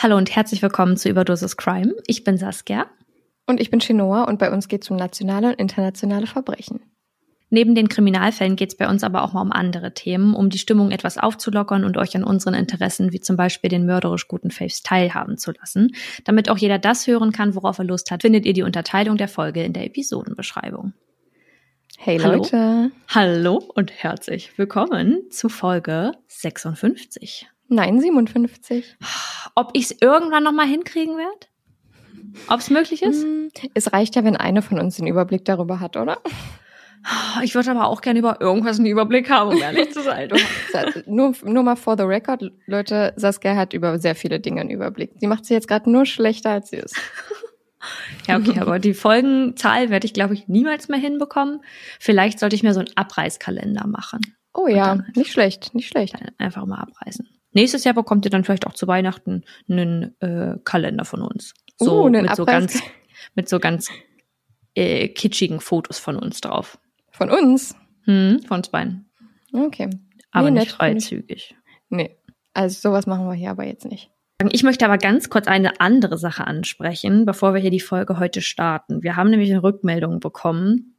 Hallo und herzlich willkommen zu Überdosis Crime. Ich bin Saskia. Und ich bin Chinoa und bei uns geht es um nationale und internationale Verbrechen. Neben den Kriminalfällen geht es bei uns aber auch mal um andere Themen, um die Stimmung etwas aufzulockern und euch an unseren Interessen, wie zum Beispiel den mörderisch guten Faves, teilhaben zu lassen. Damit auch jeder das hören kann, worauf er Lust hat, findet ihr die Unterteilung der Folge in der Episodenbeschreibung. Hey Hallo. Leute. Hallo und herzlich willkommen zu Folge 56. Nein, 57. Ob ich es irgendwann noch mal hinkriegen werde? Ob es möglich ist? Hm, Es reicht ja, wenn eine von uns den Überblick darüber hat, oder? Ich würde aber auch gerne über irgendwas einen Überblick haben, um ehrlich zu sein. Nur, nur mal for the record, Leute, Saskia hat über sehr viele Dinge einen Überblick. Sie macht sie jetzt gerade nur schlechter, als sie ist. Ja, okay, aber die Folgenzahl werde ich, glaube ich, niemals mehr hinbekommen. Vielleicht sollte ich mir so einen Abreißkalender machen. Oh ja, nicht schlecht, nicht schlecht. Einfach mal abreißen. Nächstes Jahr bekommt ihr dann vielleicht auch zu Weihnachten einen äh, Kalender von uns. So Uh, einen mit so ganz mit so ganz äh, kitschigen Fotos von uns drauf. Von uns? Hm, von uns beiden. Okay. Aber Nee, nicht freizügig. Nee. Also sowas machen wir hier aber jetzt nicht. Ich möchte aber ganz kurz eine andere Sache ansprechen, bevor wir hier die Folge heute starten. Wir haben nämlich eine Rückmeldung bekommen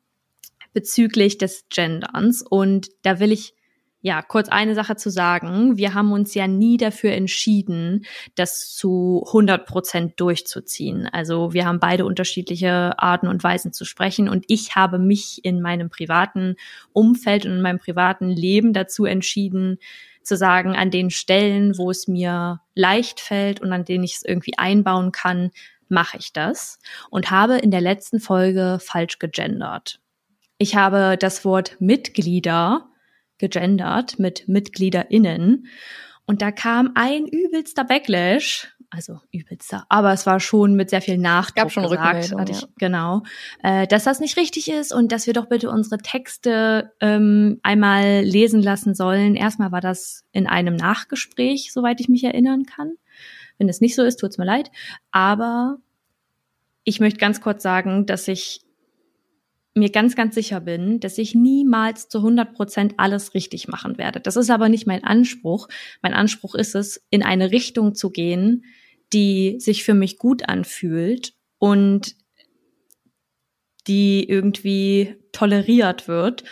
bezüglich des Genderns und da will ich ja kurz eine Sache zu sagen. Wir haben uns ja nie dafür entschieden, das zu 100 Prozent durchzuziehen. Also wir haben beide unterschiedliche Arten und Weisen zu sprechen und ich habe mich in meinem privaten Umfeld und in meinem privaten Leben dazu entschieden, zu sagen, an den Stellen, wo es mir leicht fällt und an denen ich es irgendwie einbauen kann, mache ich das und habe in der letzten Folge falsch gegendert. Ich habe das Wort Mitglieder gegendert mit MitgliederInnen und da kam ein übelster Backlash, also übelster, aber es war schon mit sehr viel Nachdruck Gab schon gesagt, Rückmeldung, hatte ich, ja. genau, äh, dass das nicht richtig ist und dass wir doch bitte unsere Texte ähm, einmal lesen lassen sollen. Erstmal war das in einem Nachgespräch, soweit ich mich erinnern kann. Wenn es nicht so ist, tut's mir leid. Aber ich möchte ganz kurz sagen, dass ich mir ganz, ganz sicher bin, dass ich niemals zu 100 Prozent alles richtig machen werde. Das ist aber nicht mein Anspruch. Mein Anspruch ist es, in eine Richtung zu gehen, die sich für mich gut anfühlt und die irgendwie toleriert wird.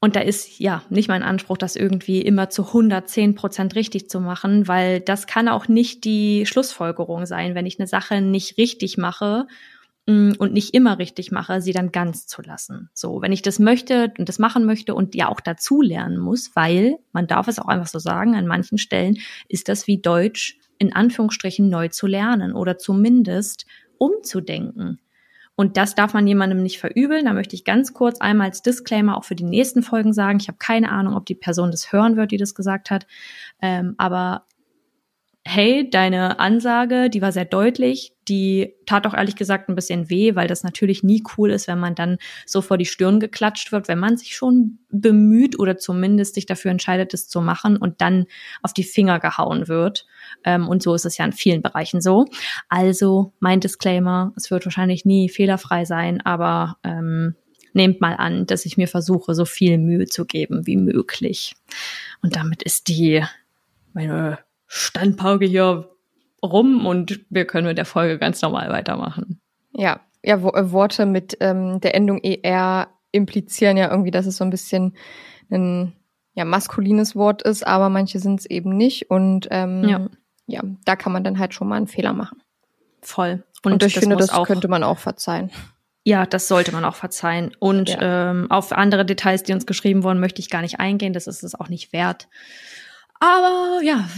Und da ist ja nicht mein Anspruch, das irgendwie immer zu 110 Prozent richtig zu machen, weil das kann auch nicht die Schlussfolgerung sein, wenn ich eine Sache nicht richtig mache und nicht immer richtig mache, sie dann ganz zu lassen. So, wenn ich das möchte und das machen möchte und ja auch dazu lernen muss, weil man darf es auch einfach so sagen, an manchen Stellen ist das wie Deutsch in Anführungsstrichen neu zu lernen oder zumindest umzudenken. Und das darf man jemandem nicht verübeln. Da möchte ich ganz kurz einmal als Disclaimer auch für die nächsten Folgen sagen. Ich habe keine Ahnung, ob die Person das hören wird, die das gesagt hat. Ähm, aber hey, deine Ansage, die war sehr deutlich, die tat auch ehrlich gesagt ein bisschen weh, weil das natürlich nie cool ist, wenn man dann so vor die Stirn geklatscht wird, wenn man sich schon bemüht oder zumindest sich dafür entscheidet, es zu machen und dann auf die Finger gehauen wird. Ähm, und so ist es ja in vielen Bereichen so. Also mein Disclaimer, es wird wahrscheinlich nie fehlerfrei sein, aber ähm, nehmt mal an, dass ich mir versuche, so viel Mühe zu geben wie möglich. Und damit ist die meine Standpauke hier rum und wir können mit der Folge ganz normal weitermachen. Ja, ja, wo, äh, Worte mit ähm, der Endung ER implizieren ja irgendwie, dass es so ein bisschen ein ja, maskulines Wort ist, aber manche sind es eben nicht. Und ähm, Ja. ja. da kann man dann halt schon mal einen Fehler machen. Voll. Und, ich finde, muss das könnte man auch verzeihen. Ja, das sollte man auch verzeihen. Und Ja. ähm, auf andere Details, die uns geschrieben wurden, möchte ich gar nicht eingehen. Das ist es auch nicht wert. Aber ja,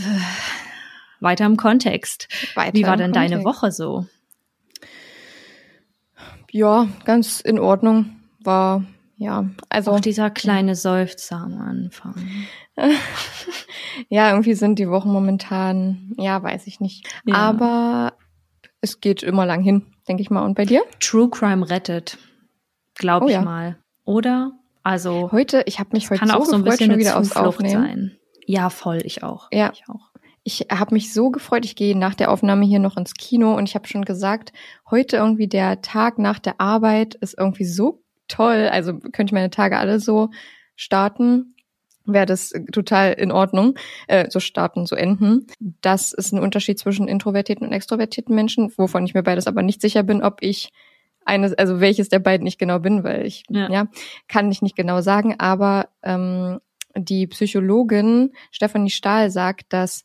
weiter im Kontext. Weiter Wie war denn deine Kontext. Woche so? Ja, ganz in Ordnung. War, ja, also. Auch dieser kleine Seufzer am Anfang. Ja, irgendwie sind die Wochen momentan, ja, weiß ich nicht. Ja. Aber es geht immer lang hin, denke ich mal. Und bei dir? True Crime rettet, glaube Oh ich ja. mal. Oder? Also Heute, ich habe mich heute kann so auch so ein bisschen wieder aufs Aufnehmen. sein. Ja, voll, ich auch. Ja. Ich auch. Ich habe mich so gefreut. Ich gehe nach der Aufnahme hier noch ins Kino und ich habe schon gesagt, heute irgendwie der Tag nach der Arbeit ist irgendwie so toll. Also könnte ich meine Tage alle so starten, wäre das total in Ordnung, äh, so starten, so enden. Das ist ein Unterschied zwischen introvertierten und extrovertierten Menschen, wovon ich mir beides aber nicht sicher bin, ob ich eines, also welches der beiden ich genau bin, weil ich, Ja. ja, kann ich nicht genau sagen, aber ähm, die Psychologin Stefanie Stahl sagt, dass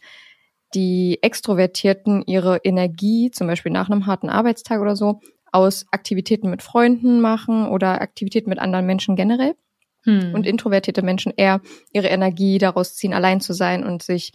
die Extrovertierten ihre Energie, zum Beispiel nach einem harten Arbeitstag oder so, aus Aktivitäten mit Freunden machen oder Aktivitäten mit anderen Menschen generell. Hm. Und introvertierte Menschen eher ihre Energie daraus ziehen, allein zu sein und sich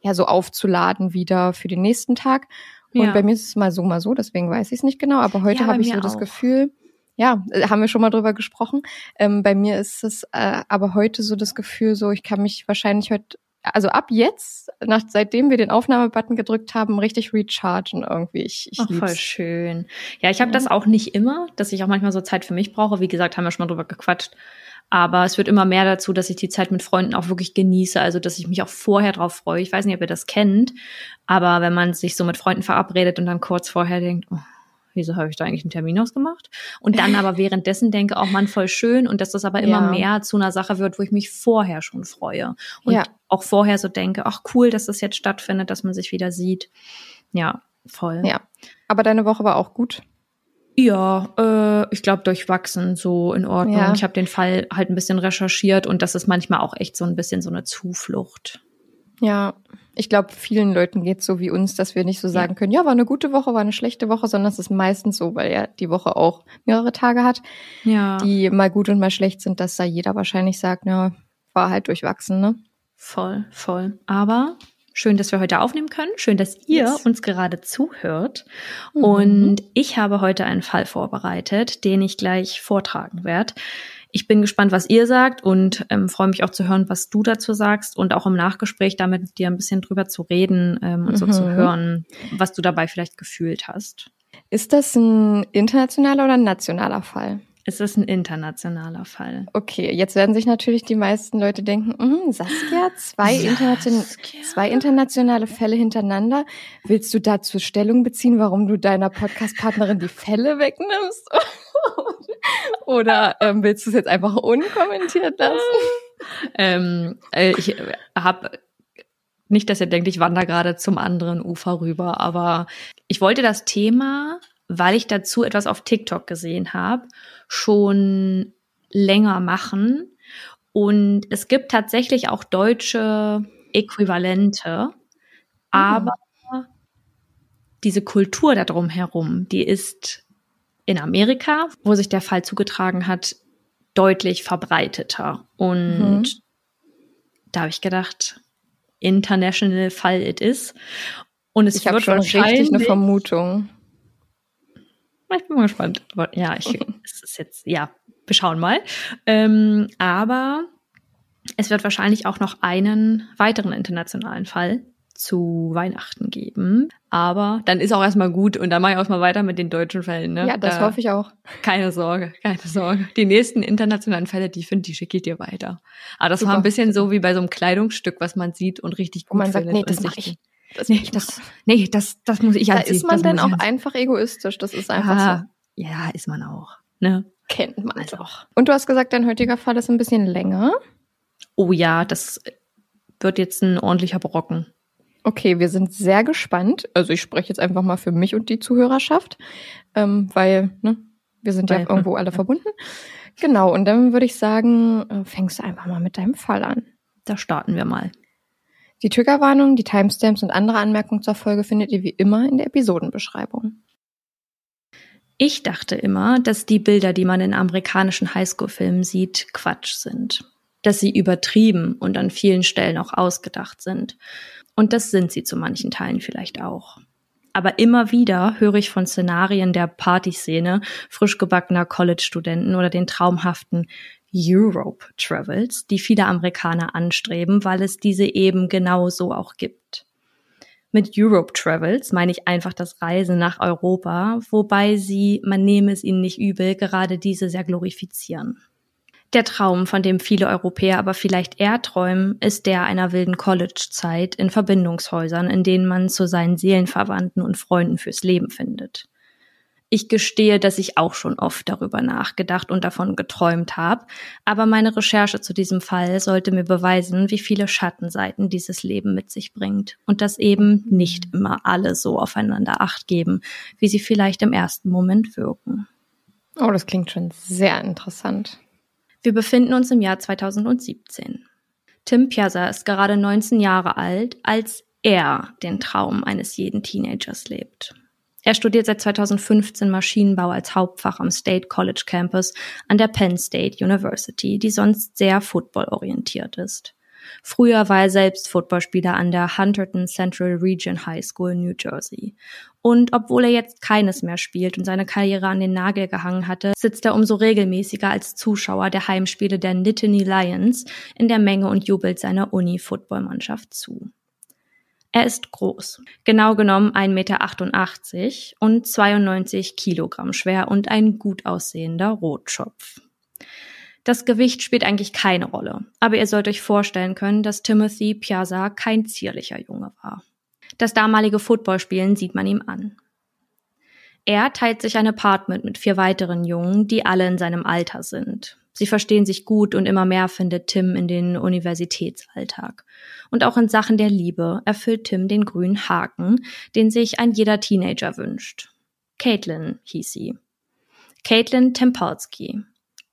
ja so aufzuladen wieder für den nächsten Tag. Und Ja. bei mir ist es mal so, mal so, deswegen weiß ich es nicht genau. Aber heute Ja, habe ich so das auch. Gefühl, ja, äh, haben wir schon mal drüber gesprochen. Ähm, bei mir ist es äh, aber heute so das Gefühl, so ich kann mich wahrscheinlich heute, also ab jetzt, nach, seitdem wir den Aufnahmebutton gedrückt haben, richtig rechargen irgendwie. Ich, ich Ach, voll lieb's. schön. Ja, ich habe Ja. das auch nicht immer, dass ich auch manchmal so Zeit für mich brauche. Wie gesagt, haben wir schon mal drüber gequatscht. Aber es wird immer mehr dazu, dass ich die Zeit mit Freunden auch wirklich genieße. Also, dass ich mich auch vorher drauf freue. Ich weiß nicht, ob ihr das kennt. Aber wenn man sich so mit Freunden verabredet und dann kurz vorher denkt, oh, wieso habe ich da eigentlich einen Termin ausgemacht? Und dann aber währenddessen denke, auch man voll schön und dass das aber immer Ja. mehr zu einer Sache wird, wo ich mich vorher schon freue. Und Ja. auch vorher so denke, ach cool, dass das jetzt stattfindet, dass man sich wieder sieht. Ja, voll. Ja. Aber deine Woche war auch gut. Ja, äh, ich glaube durchwachsen, so in Ordnung. Ja. Ich habe den Fall halt ein bisschen recherchiert und das ist manchmal auch echt so ein bisschen so eine Zuflucht. Ja, ich glaube, vielen Leuten geht's so wie uns, dass wir nicht so sagen können, ja, war eine gute Woche, war eine schlechte Woche, sondern es ist meistens so, weil ja die Woche auch mehrere Tage hat, Ja, die mal gut und mal schlecht sind, dass da jeder wahrscheinlich sagt, na, war halt durchwachsen, ne? voll, voll. Aber schön, dass wir heute aufnehmen können. Schön, dass ihr Yes. uns gerade zuhört. Mhm. Und ich habe heute einen Fall vorbereitet, den ich gleich vortragen werde. Ich bin gespannt, was ihr sagt und ähm, freue mich auch zu hören, was du dazu sagst und auch im Nachgespräch damit mit dir ein bisschen drüber zu reden ähm, und so Mhm. zu hören, was du dabei vielleicht gefühlt hast. Ist das ein internationaler oder ein nationaler Fall? Es ist ein internationaler Fall. Okay, jetzt werden sich natürlich die meisten Leute denken, "Mhm, Saskia, zwei, internation Saskia. zwei internationale Fälle hintereinander. Willst du dazu Stellung beziehen, warum du deiner Podcast-Partnerin die Fälle wegnimmst? Oder ähm, willst du es jetzt einfach unkommentiert lassen? Ähm, äh, ich habe nicht, dass ihr denkt, ich wandere gerade zum anderen Ufer rüber, aber ich wollte das Thema, weil ich dazu etwas auf TikTok gesehen habe, schon länger machen. Und es gibt tatsächlich auch deutsche Äquivalente, aber diese Kultur da drum herum, die ist in Amerika, wo sich der Fall zugetragen hat, deutlich verbreiteter. Und Mhm. da habe ich gedacht, international Fall it is. Und es Ich wird schon richtig eine Vermutung. Ich bin mal gespannt. Aber ja, ich, es ist jetzt, ja, wir schauen mal. Ähm, aber es wird wahrscheinlich auch noch einen weiteren internationalen Fall zu Weihnachten geben. Aber dann ist auch erstmal gut und dann mache ich auch mal weiter mit den deutschen Fällen. Ne? Ja, das Da- hoffe ich auch. Keine Sorge, keine Sorge. Die nächsten internationalen Fälle, die finde die schicke ich dir weiter. Aber das war Super, ein bisschen so wie bei so einem Kleidungsstück, was man sieht und richtig gut man sagt, findet nee, das mache ich. Das Nee, muss ich das, nee, das, das muss ich Da anziehen. ist man dann auch einfach egoistisch. Das ist einfach ja, so. ja, ist man auch. Ne? Kennt man Also. doch. Und du hast gesagt, dein heutiger Fall ist ein bisschen länger. Oh ja, das wird jetzt ein ordentlicher Brocken. Okay, wir sind sehr gespannt. Also ich spreche jetzt einfach mal für mich und die Zuhörerschaft, ähm, weil ne, wir sind ja Weil- irgendwo alle verbunden. Genau, und dann würde ich sagen, äh, fängst du einfach mal mit deinem Fall an. Da starten wir mal. Die Triggerwarnung, die Timestamps und andere Anmerkungen zur Folge findet ihr wie immer in der Episodenbeschreibung. Ich dachte immer, dass die Bilder, die man in amerikanischen Highschool-Filmen sieht, Quatsch sind. dass sie übertrieben und an vielen Stellen auch ausgedacht sind. Und das sind sie zu manchen Teilen vielleicht auch. Aber immer wieder höre ich von Szenarien der Partyszene, frisch gebackener College-Studenten oder den traumhaften Europe Travels, die viele Amerikaner anstreben, weil es diese eben genauso auch gibt. Mit Europe Travels meine ich einfach das Reisen nach Europa, wobei sie, man nehme es ihnen nicht übel, gerade diese sehr glorifizieren. Der Traum, von dem viele Europäer aber vielleicht eher träumen, ist der einer wilden College-Zeit in Verbindungshäusern, in denen man zu seinen Seelenverwandten und Freunden fürs Leben findet. Ich gestehe, dass ich auch schon oft darüber nachgedacht und davon geträumt habe, aber meine Recherche zu diesem Fall sollte mir beweisen, wie viele Schattenseiten dieses Leben mit sich bringt und dass eben nicht immer alle so aufeinander acht geben, wie sie vielleicht im ersten Moment wirken. Oh, das klingt schon sehr interessant. Wir befinden uns im Jahr 2017. Tim Piazza ist gerade 19 Jahre alt, als er den Traum eines jeden Teenagers lebt. Er studiert seit 2015 Maschinenbau als Hauptfach am State College Campus an der Penn State University, die sonst sehr footballorientiert ist. Früher war er selbst Footballspieler an der Hunterton Central Region High School in New Jersey. Und obwohl er jetzt keines mehr spielt und seine Karriere an den Nagel gehangen hatte, sitzt er umso regelmäßiger als Zuschauer der Heimspiele der Nittany Lions in der Menge und jubelt seiner Uni-Footballmannschaft zu. Er ist groß, genau genommen 1,88 Meter und 92 Kilogramm schwer und ein gut aussehender Rotschopf. Das Gewicht spielt eigentlich keine Rolle, aber ihr sollt euch vorstellen können, dass Timothy Piazza kein zierlicher Junge war. Das damalige Footballspielen sieht man ihm an. Er teilt sich ein Apartment mit vier weiteren Jungen, die alle in seinem Alter sind. Sie verstehen sich gut und immer mehr findet Tim in den Universitätsalltag. Und auch in Sachen der Liebe erfüllt Tim den grünen Haken, den sich ein jeder Teenager wünscht. Caitlin hieß sie. Caitlin Tempolsky.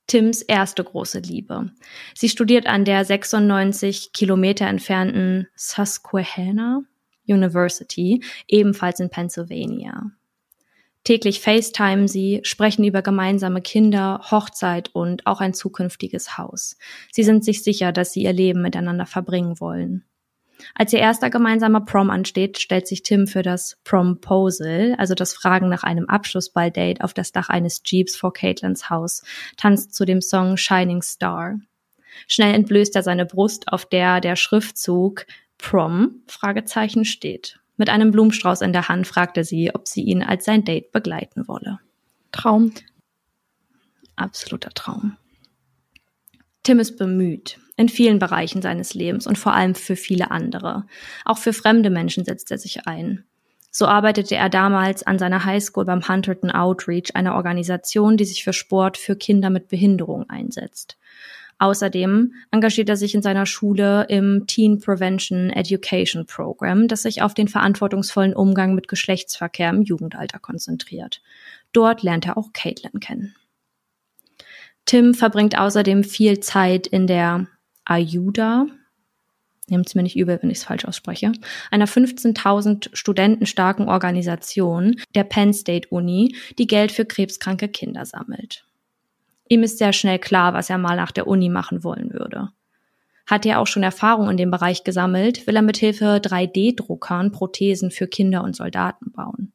Tims erste große Liebe. Sie studiert an der 96 Kilometer entfernten Susquehanna University, ebenfalls in Pennsylvania. Täglich FaceTime sie, sprechen über gemeinsame Kinder, Hochzeit und auch ein zukünftiges Haus. Sie sind sich sicher, dass sie ihr Leben miteinander verbringen wollen. Als ihr erster gemeinsamer Prom ansteht, stellt sich Tim für das Promposal, also das Fragen nach einem Abschlussballdate, auf das Dach eines Jeeps vor Caitlins Haus, tanzt zu dem Song Shining Star. Schnell entblößt er seine Brust, auf der der Schriftzug Prom Fragezeichen steht. Mit einem Blumenstrauß in der Hand fragte sie, ob sie ihn als sein Date begleiten wolle. Traum. Absoluter Traum. Tim ist bemüht in vielen Bereichen seines Lebens und vor allem für viele andere. Auch für fremde Menschen setzt er sich ein. So arbeitete er damals an seiner Highschool beim Hunterton Outreach, einer Organisation, die sich für Sport für Kinder mit Behinderung einsetzt. Außerdem engagiert er sich in seiner Schule im Teen Prevention Education Program, das sich auf den verantwortungsvollen Umgang mit Geschlechtsverkehr im Jugendalter konzentriert. Dort lernt er auch Caitlin kennen. Tim verbringt außerdem viel Zeit in der Ayuda, nehmt es mir nicht übel, wenn ich es falsch ausspreche, einer 15.000 Studenten starken Organisation der Penn State Uni, die Geld für krebskranke Kinder sammelt. Ihm ist sehr schnell klar, was er mal nach der Uni machen wollen würde. Hat er auch schon Erfahrung in dem Bereich gesammelt, will er mithilfe 3D-Druckern Prothesen für Kinder und Soldaten bauen.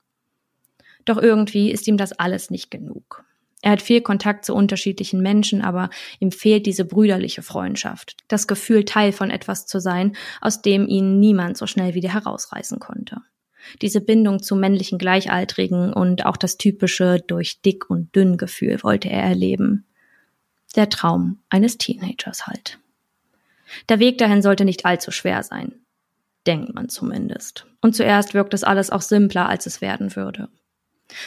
Doch irgendwie ist ihm das alles nicht genug. Er hat viel Kontakt zu unterschiedlichen Menschen, aber ihm fehlt diese brüderliche Freundschaft, das Gefühl, Teil von etwas zu sein, aus dem ihn niemand so schnell wieder herausreißen konnte. Diese Bindung zu männlichen Gleichaltrigen und auch das typische durch dick und dünn Gefühl wollte er erleben. Der Traum eines Teenagers halt. Der Weg dahin sollte nicht allzu schwer sein. Denkt man zumindest. Und zuerst wirkt es alles auch simpler, als es werden würde.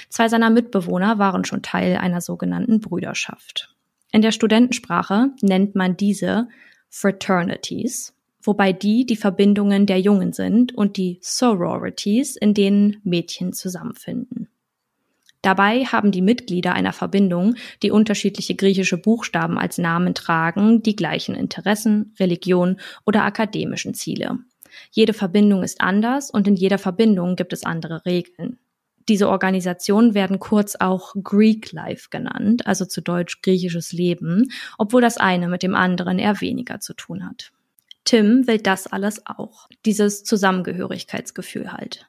Zwei seiner Mitbewohner waren schon Teil einer sogenannten Brüderschaft. In der Studentensprache nennt man diese Fraternities, wobei die die Verbindungen der Jungen sind und die Sororities, in denen Mädchen zusammenfinden. Dabei haben die Mitglieder einer Verbindung, die unterschiedliche griechische Buchstaben als Namen tragen, die gleichen Interessen, Religion oder akademischen Ziele. Jede Verbindung ist anders und in jeder Verbindung gibt es andere Regeln. Diese Organisationen werden kurz auch Greek Life genannt, also zu Deutsch griechisches Leben, obwohl das eine mit dem anderen eher weniger zu tun hat. Tim will das alles auch, dieses Zusammengehörigkeitsgefühl halt.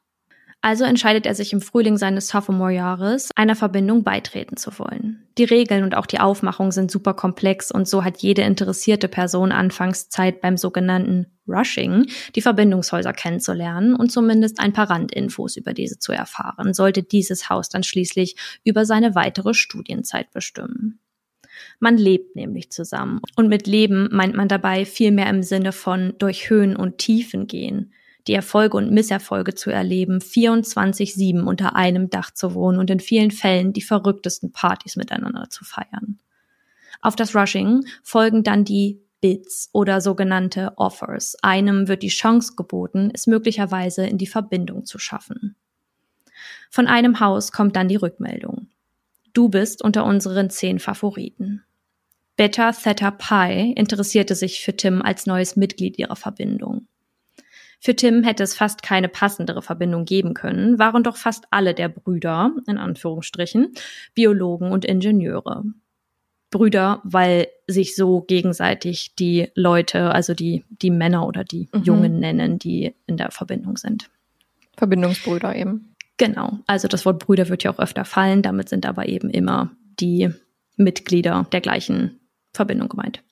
Also entscheidet er sich im Frühling seines Sophomore-Jahres, einer Verbindung beitreten zu wollen. Die Regeln und auch die Aufmachung sind super komplex und so hat jede interessierte Person anfangs Zeit beim sogenannten Rushing, die Verbindungshäuser kennenzulernen und zumindest ein paar Randinfos über diese zu erfahren, sollte dieses Haus dann schließlich über seine weitere Studienzeit bestimmen. Man lebt nämlich zusammen. Und mit Leben meint man dabei vielmehr im Sinne von durch Höhen und Tiefen gehen die Erfolge und Misserfolge zu erleben, 24-7 unter einem Dach zu wohnen und in vielen Fällen die verrücktesten Partys miteinander zu feiern. Auf das Rushing folgen dann die Bids oder sogenannte Offers. Einem wird die Chance geboten, es möglicherweise in die Verbindung zu schaffen. Von einem Haus kommt dann die Rückmeldung. Du bist unter unseren zehn Favoriten. Beta Theta Pi interessierte sich für Tim als neues Mitglied ihrer Verbindung. Für Tim hätte es fast keine passendere Verbindung geben können, waren doch fast alle der Brüder, in Anführungsstrichen, Biologen und Ingenieure. Brüder, weil sich so gegenseitig die Leute, also die, die Männer oder die mhm. Jungen nennen, die in der Verbindung sind. Verbindungsbrüder eben. Genau. Also das Wort Brüder wird ja auch öfter fallen. Damit sind aber eben immer die Mitglieder der gleichen Verbindung gemeint.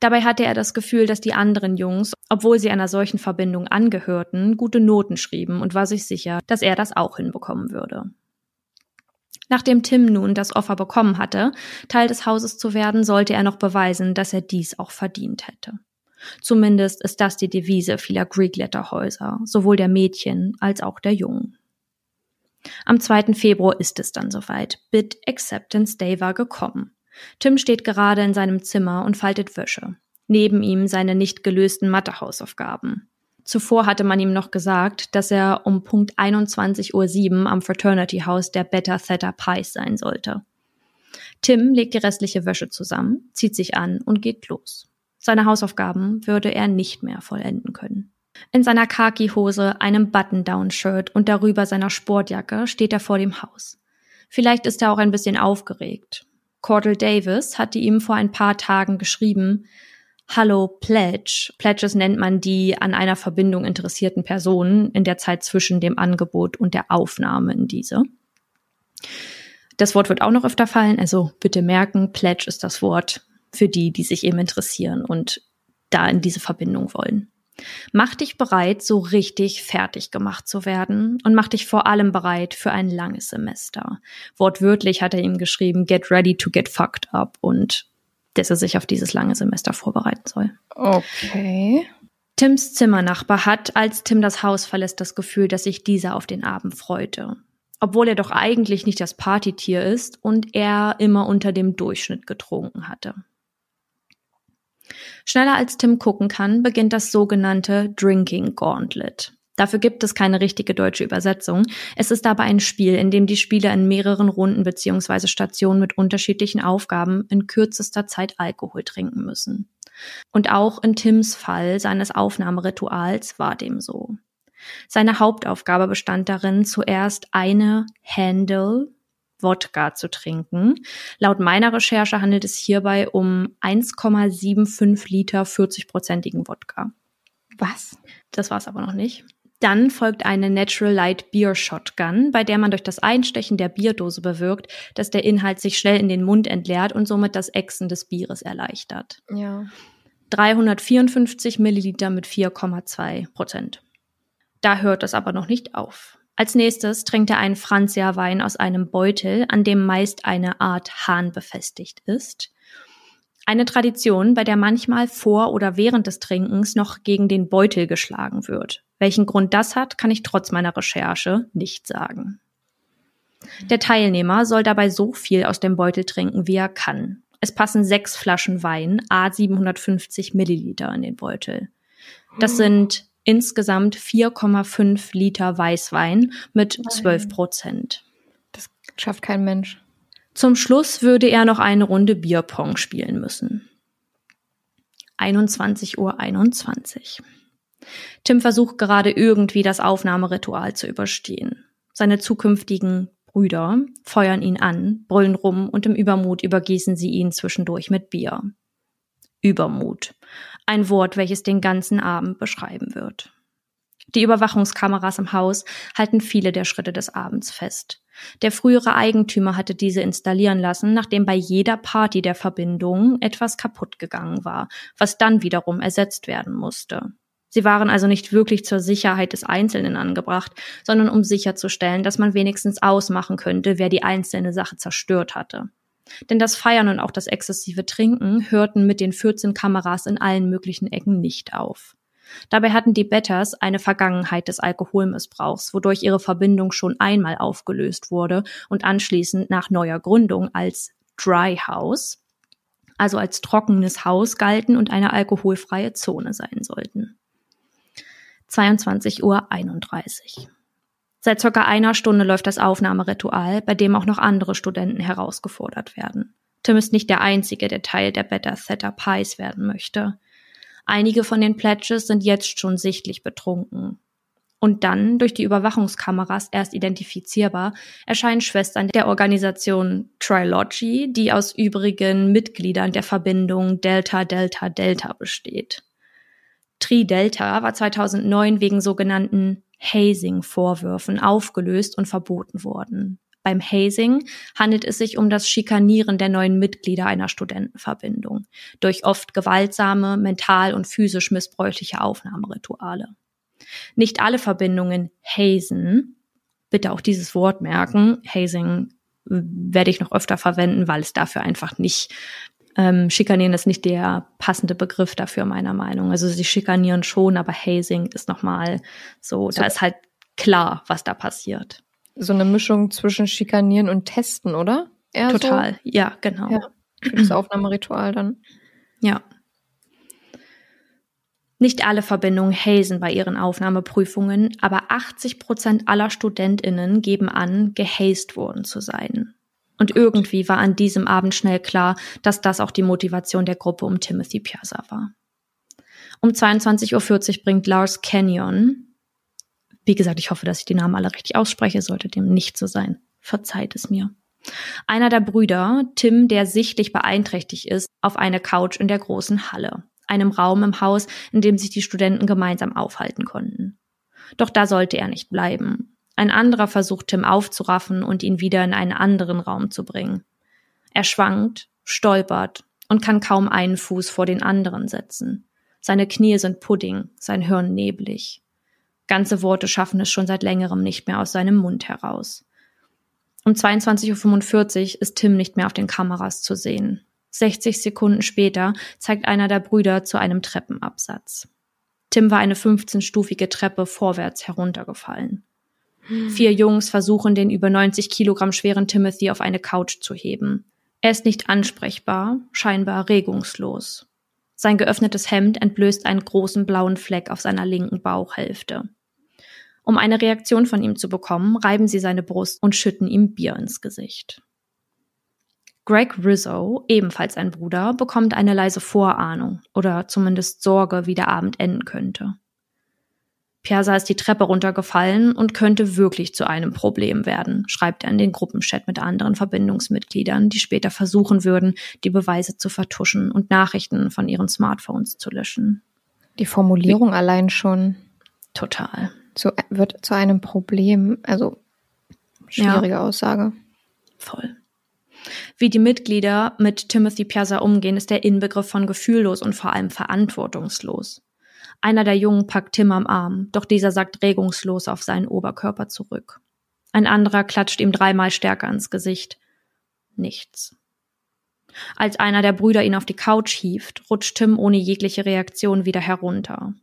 Dabei hatte er das Gefühl, dass die anderen Jungs, obwohl sie einer solchen Verbindung angehörten, gute Noten schrieben und war sich sicher, dass er das auch hinbekommen würde. Nachdem Tim nun das Offer bekommen hatte, Teil des Hauses zu werden, sollte er noch beweisen, dass er dies auch verdient hätte. Zumindest ist das die Devise vieler Greek Letter Häuser, sowohl der Mädchen als auch der Jungen. Am 2. Februar ist es dann soweit. Bid Acceptance Day war gekommen. Tim steht gerade in seinem Zimmer und faltet Wäsche. Neben ihm seine nicht gelösten Mathehausaufgaben. Zuvor hatte man ihm noch gesagt, dass er um Punkt 21.07 Uhr am Fraternity House der Beta Theta Pies sein sollte. Tim legt die restliche Wäsche zusammen, zieht sich an und geht los. Seine Hausaufgaben würde er nicht mehr vollenden können. In seiner Khaki-Hose, einem Button-Down-Shirt und darüber seiner Sportjacke steht er vor dem Haus. Vielleicht ist er auch ein bisschen aufgeregt. Cordell Davis hatte ihm vor ein paar Tagen geschrieben, Hallo Pledge. Pledges nennt man die an einer Verbindung interessierten Personen in der Zeit zwischen dem Angebot und der Aufnahme in diese. Das Wort wird auch noch öfter fallen, also bitte merken, Pledge ist das Wort für die, die sich eben interessieren und da in diese Verbindung wollen. Mach dich bereit, so richtig fertig gemacht zu werden und mach dich vor allem bereit für ein langes Semester. Wortwörtlich hat er ihm geschrieben, get ready to get fucked up und dass er sich auf dieses lange Semester vorbereiten soll. Okay. Tims Zimmernachbar hat, als Tim das Haus verlässt, das Gefühl, dass sich dieser auf den Abend freute. Obwohl er doch eigentlich nicht das Partytier ist und er immer unter dem Durchschnitt getrunken hatte. Schneller als Tim gucken kann, beginnt das sogenannte Drinking Gauntlet. Dafür gibt es keine richtige deutsche Übersetzung. Es ist aber ein Spiel, in dem die Spieler in mehreren Runden bzw. Stationen mit unterschiedlichen Aufgaben in kürzester Zeit Alkohol trinken müssen. Und auch in Tims Fall seines Aufnahmerituals war dem so. Seine Hauptaufgabe bestand darin, zuerst eine Handle Wodka zu trinken. Laut meiner Recherche handelt es hierbei um 1,75 Liter 40-prozentigen Wodka. Was? Das war's aber noch nicht. Dann folgt eine Natural Light Beer Shotgun, bei der man durch das Einstechen der Bierdose bewirkt, dass der Inhalt sich schnell in den Mund entleert und somit das Ächzen des Bieres erleichtert. Ja. 354 Milliliter mit 4,2 Prozent. Da hört es aber noch nicht auf. Als nächstes trinkt er einen Franzia-Wein aus einem Beutel, an dem meist eine Art Hahn befestigt ist. Eine Tradition, bei der manchmal vor oder während des Trinkens noch gegen den Beutel geschlagen wird. Welchen Grund das hat, kann ich trotz meiner Recherche nicht sagen. Der Teilnehmer soll dabei so viel aus dem Beutel trinken, wie er kann. Es passen sechs Flaschen Wein, a 750 Milliliter in den Beutel. Das sind insgesamt 4,5 Liter Weißwein mit 12 Prozent. Das schafft kein Mensch. Zum Schluss würde er noch eine Runde Bierpong spielen müssen. 21.21 Uhr. 21. Tim versucht gerade irgendwie das Aufnahmeritual zu überstehen. Seine zukünftigen Brüder feuern ihn an, brüllen rum und im Übermut übergießen sie ihn zwischendurch mit Bier. Übermut. Ein Wort, welches den ganzen Abend beschreiben wird. Die Überwachungskameras im Haus halten viele der Schritte des Abends fest. Der frühere Eigentümer hatte diese installieren lassen, nachdem bei jeder Party der Verbindung etwas kaputt gegangen war, was dann wiederum ersetzt werden musste. Sie waren also nicht wirklich zur Sicherheit des Einzelnen angebracht, sondern um sicherzustellen, dass man wenigstens ausmachen könnte, wer die einzelne Sache zerstört hatte. Denn das Feiern und auch das exzessive Trinken hörten mit den 14 Kameras in allen möglichen Ecken nicht auf. Dabei hatten die Betters eine Vergangenheit des Alkoholmissbrauchs, wodurch ihre Verbindung schon einmal aufgelöst wurde und anschließend nach neuer Gründung als Dry House, also als trockenes Haus galten und eine alkoholfreie Zone sein sollten. 22.31 Uhr. Seit circa einer Stunde läuft das Aufnahmeritual, bei dem auch noch andere Studenten herausgefordert werden. Tim ist nicht der Einzige, der Teil der Better Theta Pies werden möchte. Einige von den Pledges sind jetzt schon sichtlich betrunken. Und dann, durch die Überwachungskameras erst identifizierbar, erscheinen Schwestern der Organisation Trilogy, die aus übrigen Mitgliedern der Verbindung Delta Delta Delta besteht. Tri Delta war 2009 wegen sogenannten Hazing-Vorwürfen aufgelöst und verboten worden. Beim Hazing handelt es sich um das Schikanieren der neuen Mitglieder einer Studentenverbindung durch oft gewaltsame, mental und physisch missbräuchliche Aufnahmerituale. Nicht alle Verbindungen hazen, bitte auch dieses Wort merken, Hazing werde ich noch öfter verwenden, weil es dafür einfach nicht ähm, schikanieren ist nicht der passende Begriff dafür meiner Meinung. Also sie schikanieren schon, aber Hazing ist nochmal so, so, da ist halt klar, was da passiert so eine Mischung zwischen Schikanieren und Testen, oder? Eher Total, so? ja, genau. Ja, für das Aufnahmeritual dann. Ja. Nicht alle Verbindungen hazen bei ihren Aufnahmeprüfungen, aber 80 Prozent aller StudentInnen geben an, gehazed worden zu sein. Und irgendwie war an diesem Abend schnell klar, dass das auch die Motivation der Gruppe um Timothy Piazza war. Um 22.40 Uhr bringt Lars Canyon, wie gesagt, ich hoffe, dass ich die Namen alle richtig ausspreche, sollte dem nicht so sein. Verzeiht es mir. Einer der Brüder, Tim, der sichtlich beeinträchtigt ist, auf eine Couch in der großen Halle, einem Raum im Haus, in dem sich die Studenten gemeinsam aufhalten konnten. Doch da sollte er nicht bleiben. Ein anderer versucht Tim aufzuraffen und ihn wieder in einen anderen Raum zu bringen. Er schwankt, stolpert und kann kaum einen Fuß vor den anderen setzen. Seine Knie sind Pudding, sein Hirn neblig. Ganze Worte schaffen es schon seit längerem nicht mehr aus seinem Mund heraus. Um 22.45 Uhr ist Tim nicht mehr auf den Kameras zu sehen. 60 Sekunden später zeigt einer der Brüder zu einem Treppenabsatz. Tim war eine 15-stufige Treppe vorwärts heruntergefallen. Vier Jungs versuchen, den über 90 Kilogramm schweren Timothy auf eine Couch zu heben. Er ist nicht ansprechbar, scheinbar regungslos. Sein geöffnetes Hemd entblößt einen großen blauen Fleck auf seiner linken Bauchhälfte. Um eine Reaktion von ihm zu bekommen, reiben sie seine Brust und schütten ihm Bier ins Gesicht. Greg Rizzo, ebenfalls ein Bruder, bekommt eine leise Vorahnung oder zumindest Sorge, wie der Abend enden könnte. Piazza ist die Treppe runtergefallen und könnte wirklich zu einem Problem werden, schreibt er in den Gruppenchat mit anderen Verbindungsmitgliedern, die später versuchen würden, die Beweise zu vertuschen und Nachrichten von ihren Smartphones zu löschen. Die Formulierung wie allein schon. Total zu, wird zu einem Problem. Also schwierige ja. Aussage. Voll. Wie die Mitglieder mit Timothy Piazza umgehen, ist der Inbegriff von gefühllos und vor allem verantwortungslos. Einer der Jungen packt Tim am Arm, doch dieser sagt regungslos auf seinen Oberkörper zurück. Ein anderer klatscht ihm dreimal stärker ins Gesicht. Nichts. Als einer der Brüder ihn auf die Couch hieft, rutscht Tim ohne jegliche Reaktion wieder herunter.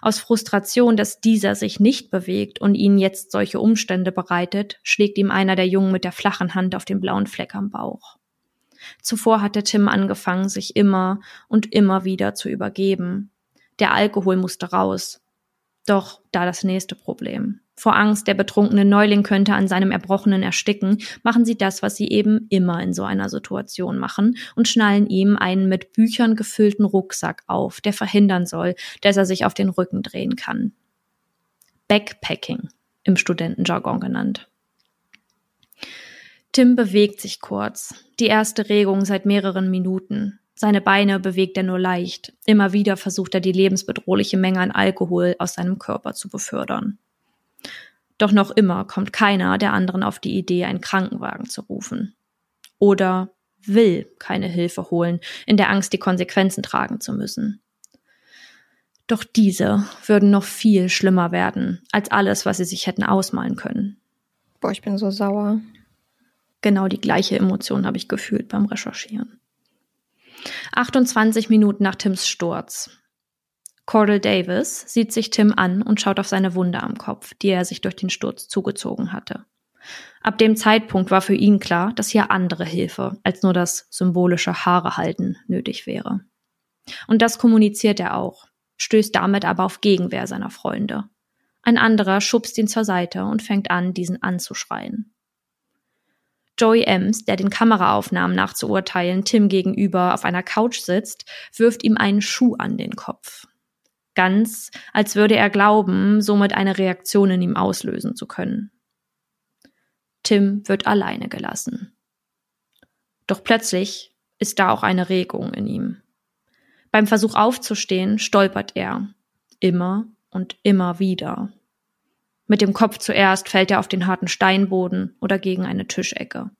Aus Frustration, dass dieser sich nicht bewegt und ihnen jetzt solche Umstände bereitet, schlägt ihm einer der Jungen mit der flachen Hand auf den blauen Fleck am Bauch. Zuvor hatte Tim angefangen, sich immer und immer wieder zu übergeben. Der Alkohol musste raus. Doch da das nächste Problem. Vor Angst, der betrunkene Neuling könnte an seinem Erbrochenen ersticken, machen sie das, was sie eben immer in so einer Situation machen und schnallen ihm einen mit Büchern gefüllten Rucksack auf, der verhindern soll, dass er sich auf den Rücken drehen kann. Backpacking. im Studentenjargon genannt. Tim bewegt sich kurz, die erste Regung seit mehreren Minuten. Seine Beine bewegt er nur leicht. Immer wieder versucht er die lebensbedrohliche Menge an Alkohol aus seinem Körper zu befördern. Doch noch immer kommt keiner der anderen auf die Idee, einen Krankenwagen zu rufen. Oder will keine Hilfe holen, in der Angst, die Konsequenzen tragen zu müssen. Doch diese würden noch viel schlimmer werden als alles, was sie sich hätten ausmalen können. Boah, ich bin so sauer. Genau die gleiche Emotion habe ich gefühlt beim Recherchieren. 28 Minuten nach Tims Sturz. Cordell Davis sieht sich Tim an und schaut auf seine Wunde am Kopf, die er sich durch den Sturz zugezogen hatte. Ab dem Zeitpunkt war für ihn klar, dass hier andere Hilfe als nur das symbolische Haare halten nötig wäre. Und das kommuniziert er auch, stößt damit aber auf Gegenwehr seiner Freunde. Ein anderer schubst ihn zur Seite und fängt an, diesen anzuschreien. Joey Ems, der den Kameraaufnahmen nach zu urteilen Tim gegenüber auf einer Couch sitzt, wirft ihm einen Schuh an den Kopf. Ganz, als würde er glauben, somit eine Reaktion in ihm auslösen zu können. Tim wird alleine gelassen. Doch plötzlich ist da auch eine Regung in ihm. Beim Versuch aufzustehen stolpert er. Immer und immer wieder. Mit dem Kopf zuerst fällt er auf den harten Steinboden oder gegen eine Tischecke.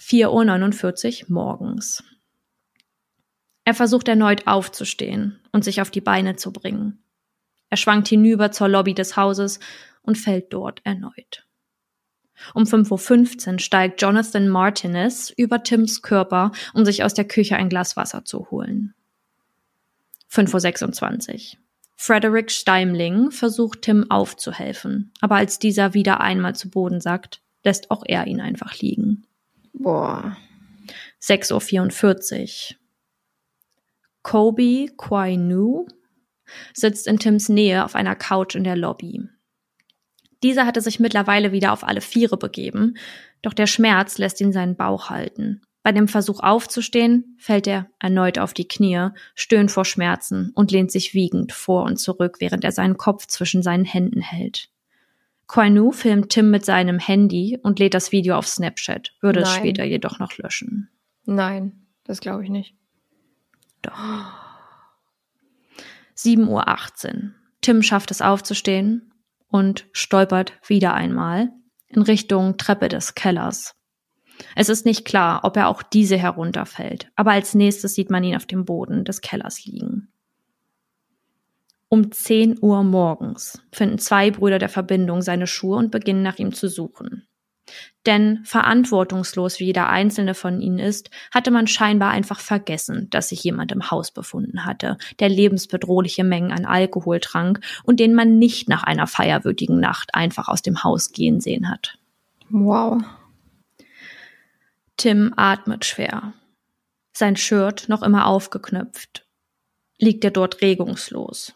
4.49 Uhr morgens. Er versucht erneut aufzustehen und sich auf die Beine zu bringen. Er schwankt hinüber zur Lobby des Hauses und fällt dort erneut. Um 5.15 Uhr steigt Jonathan Martinez über Tims Körper, um sich aus der Küche ein Glas Wasser zu holen. 5.26 Uhr. Frederick Steimling versucht Tim aufzuhelfen, aber als dieser wieder einmal zu Boden sackt, lässt auch er ihn einfach liegen. Boah. 6.44 Uhr. Kobe Kwainu sitzt in Tims Nähe auf einer Couch in der Lobby. Dieser hatte sich mittlerweile wieder auf alle Viere begeben, doch der Schmerz lässt ihn seinen Bauch halten. Bei dem Versuch aufzustehen, fällt er erneut auf die Knie, stöhnt vor Schmerzen und lehnt sich wiegend vor und zurück, während er seinen Kopf zwischen seinen Händen hält. Koinu filmt Tim mit seinem Handy und lädt das Video auf Snapchat, würde Nein. es später jedoch noch löschen. Nein, das glaube ich nicht. Doch. 7.18 Uhr. Tim schafft es aufzustehen und stolpert wieder einmal in Richtung Treppe des Kellers. Es ist nicht klar, ob er auch diese herunterfällt, aber als nächstes sieht man ihn auf dem Boden des Kellers liegen. Um 10 Uhr morgens finden zwei Brüder der Verbindung seine Schuhe und beginnen nach ihm zu suchen. Denn verantwortungslos wie jeder einzelne von ihnen ist, hatte man scheinbar einfach vergessen, dass sich jemand im Haus befunden hatte, der lebensbedrohliche Mengen an Alkohol trank und den man nicht nach einer feierwürdigen Nacht einfach aus dem Haus gehen sehen hat. Wow. Tim atmet schwer. Sein Shirt noch immer aufgeknöpft. Liegt er dort regungslos.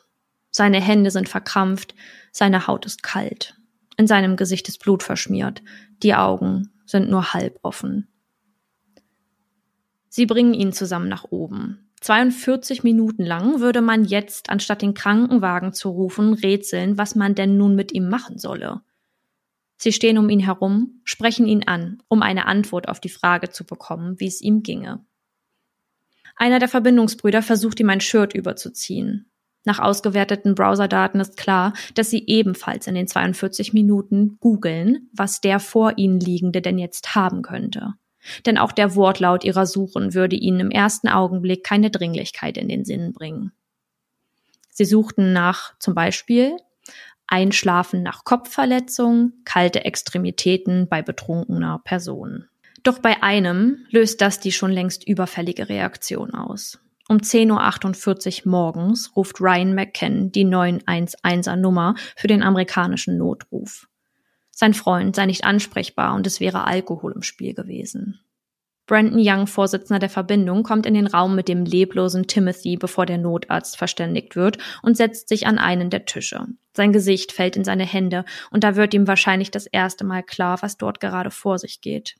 Seine Hände sind verkrampft, seine Haut ist kalt. In seinem Gesicht ist Blut verschmiert, die Augen sind nur halb offen. Sie bringen ihn zusammen nach oben. 42 Minuten lang würde man jetzt, anstatt den Krankenwagen zu rufen, rätseln, was man denn nun mit ihm machen solle. Sie stehen um ihn herum, sprechen ihn an, um eine Antwort auf die Frage zu bekommen, wie es ihm ginge. Einer der Verbindungsbrüder versucht ihm ein Shirt überzuziehen. Nach ausgewerteten Browserdaten ist klar, dass sie ebenfalls in den 42 Minuten googeln, was der vor ihnen liegende denn jetzt haben könnte. Denn auch der Wortlaut ihrer Suchen würde ihnen im ersten Augenblick keine Dringlichkeit in den Sinn bringen. Sie suchten nach zum Beispiel Einschlafen nach Kopfverletzung, kalte Extremitäten bei betrunkener Person. Doch bei einem löst das die schon längst überfällige Reaktion aus. Um 10.48 Uhr morgens ruft Ryan McKen die 911er Nummer für den amerikanischen Notruf. Sein Freund sei nicht ansprechbar und es wäre Alkohol im Spiel gewesen. Brandon Young, Vorsitzender der Verbindung, kommt in den Raum mit dem leblosen Timothy, bevor der Notarzt verständigt wird und setzt sich an einen der Tische. Sein Gesicht fällt in seine Hände und da wird ihm wahrscheinlich das erste Mal klar, was dort gerade vor sich geht.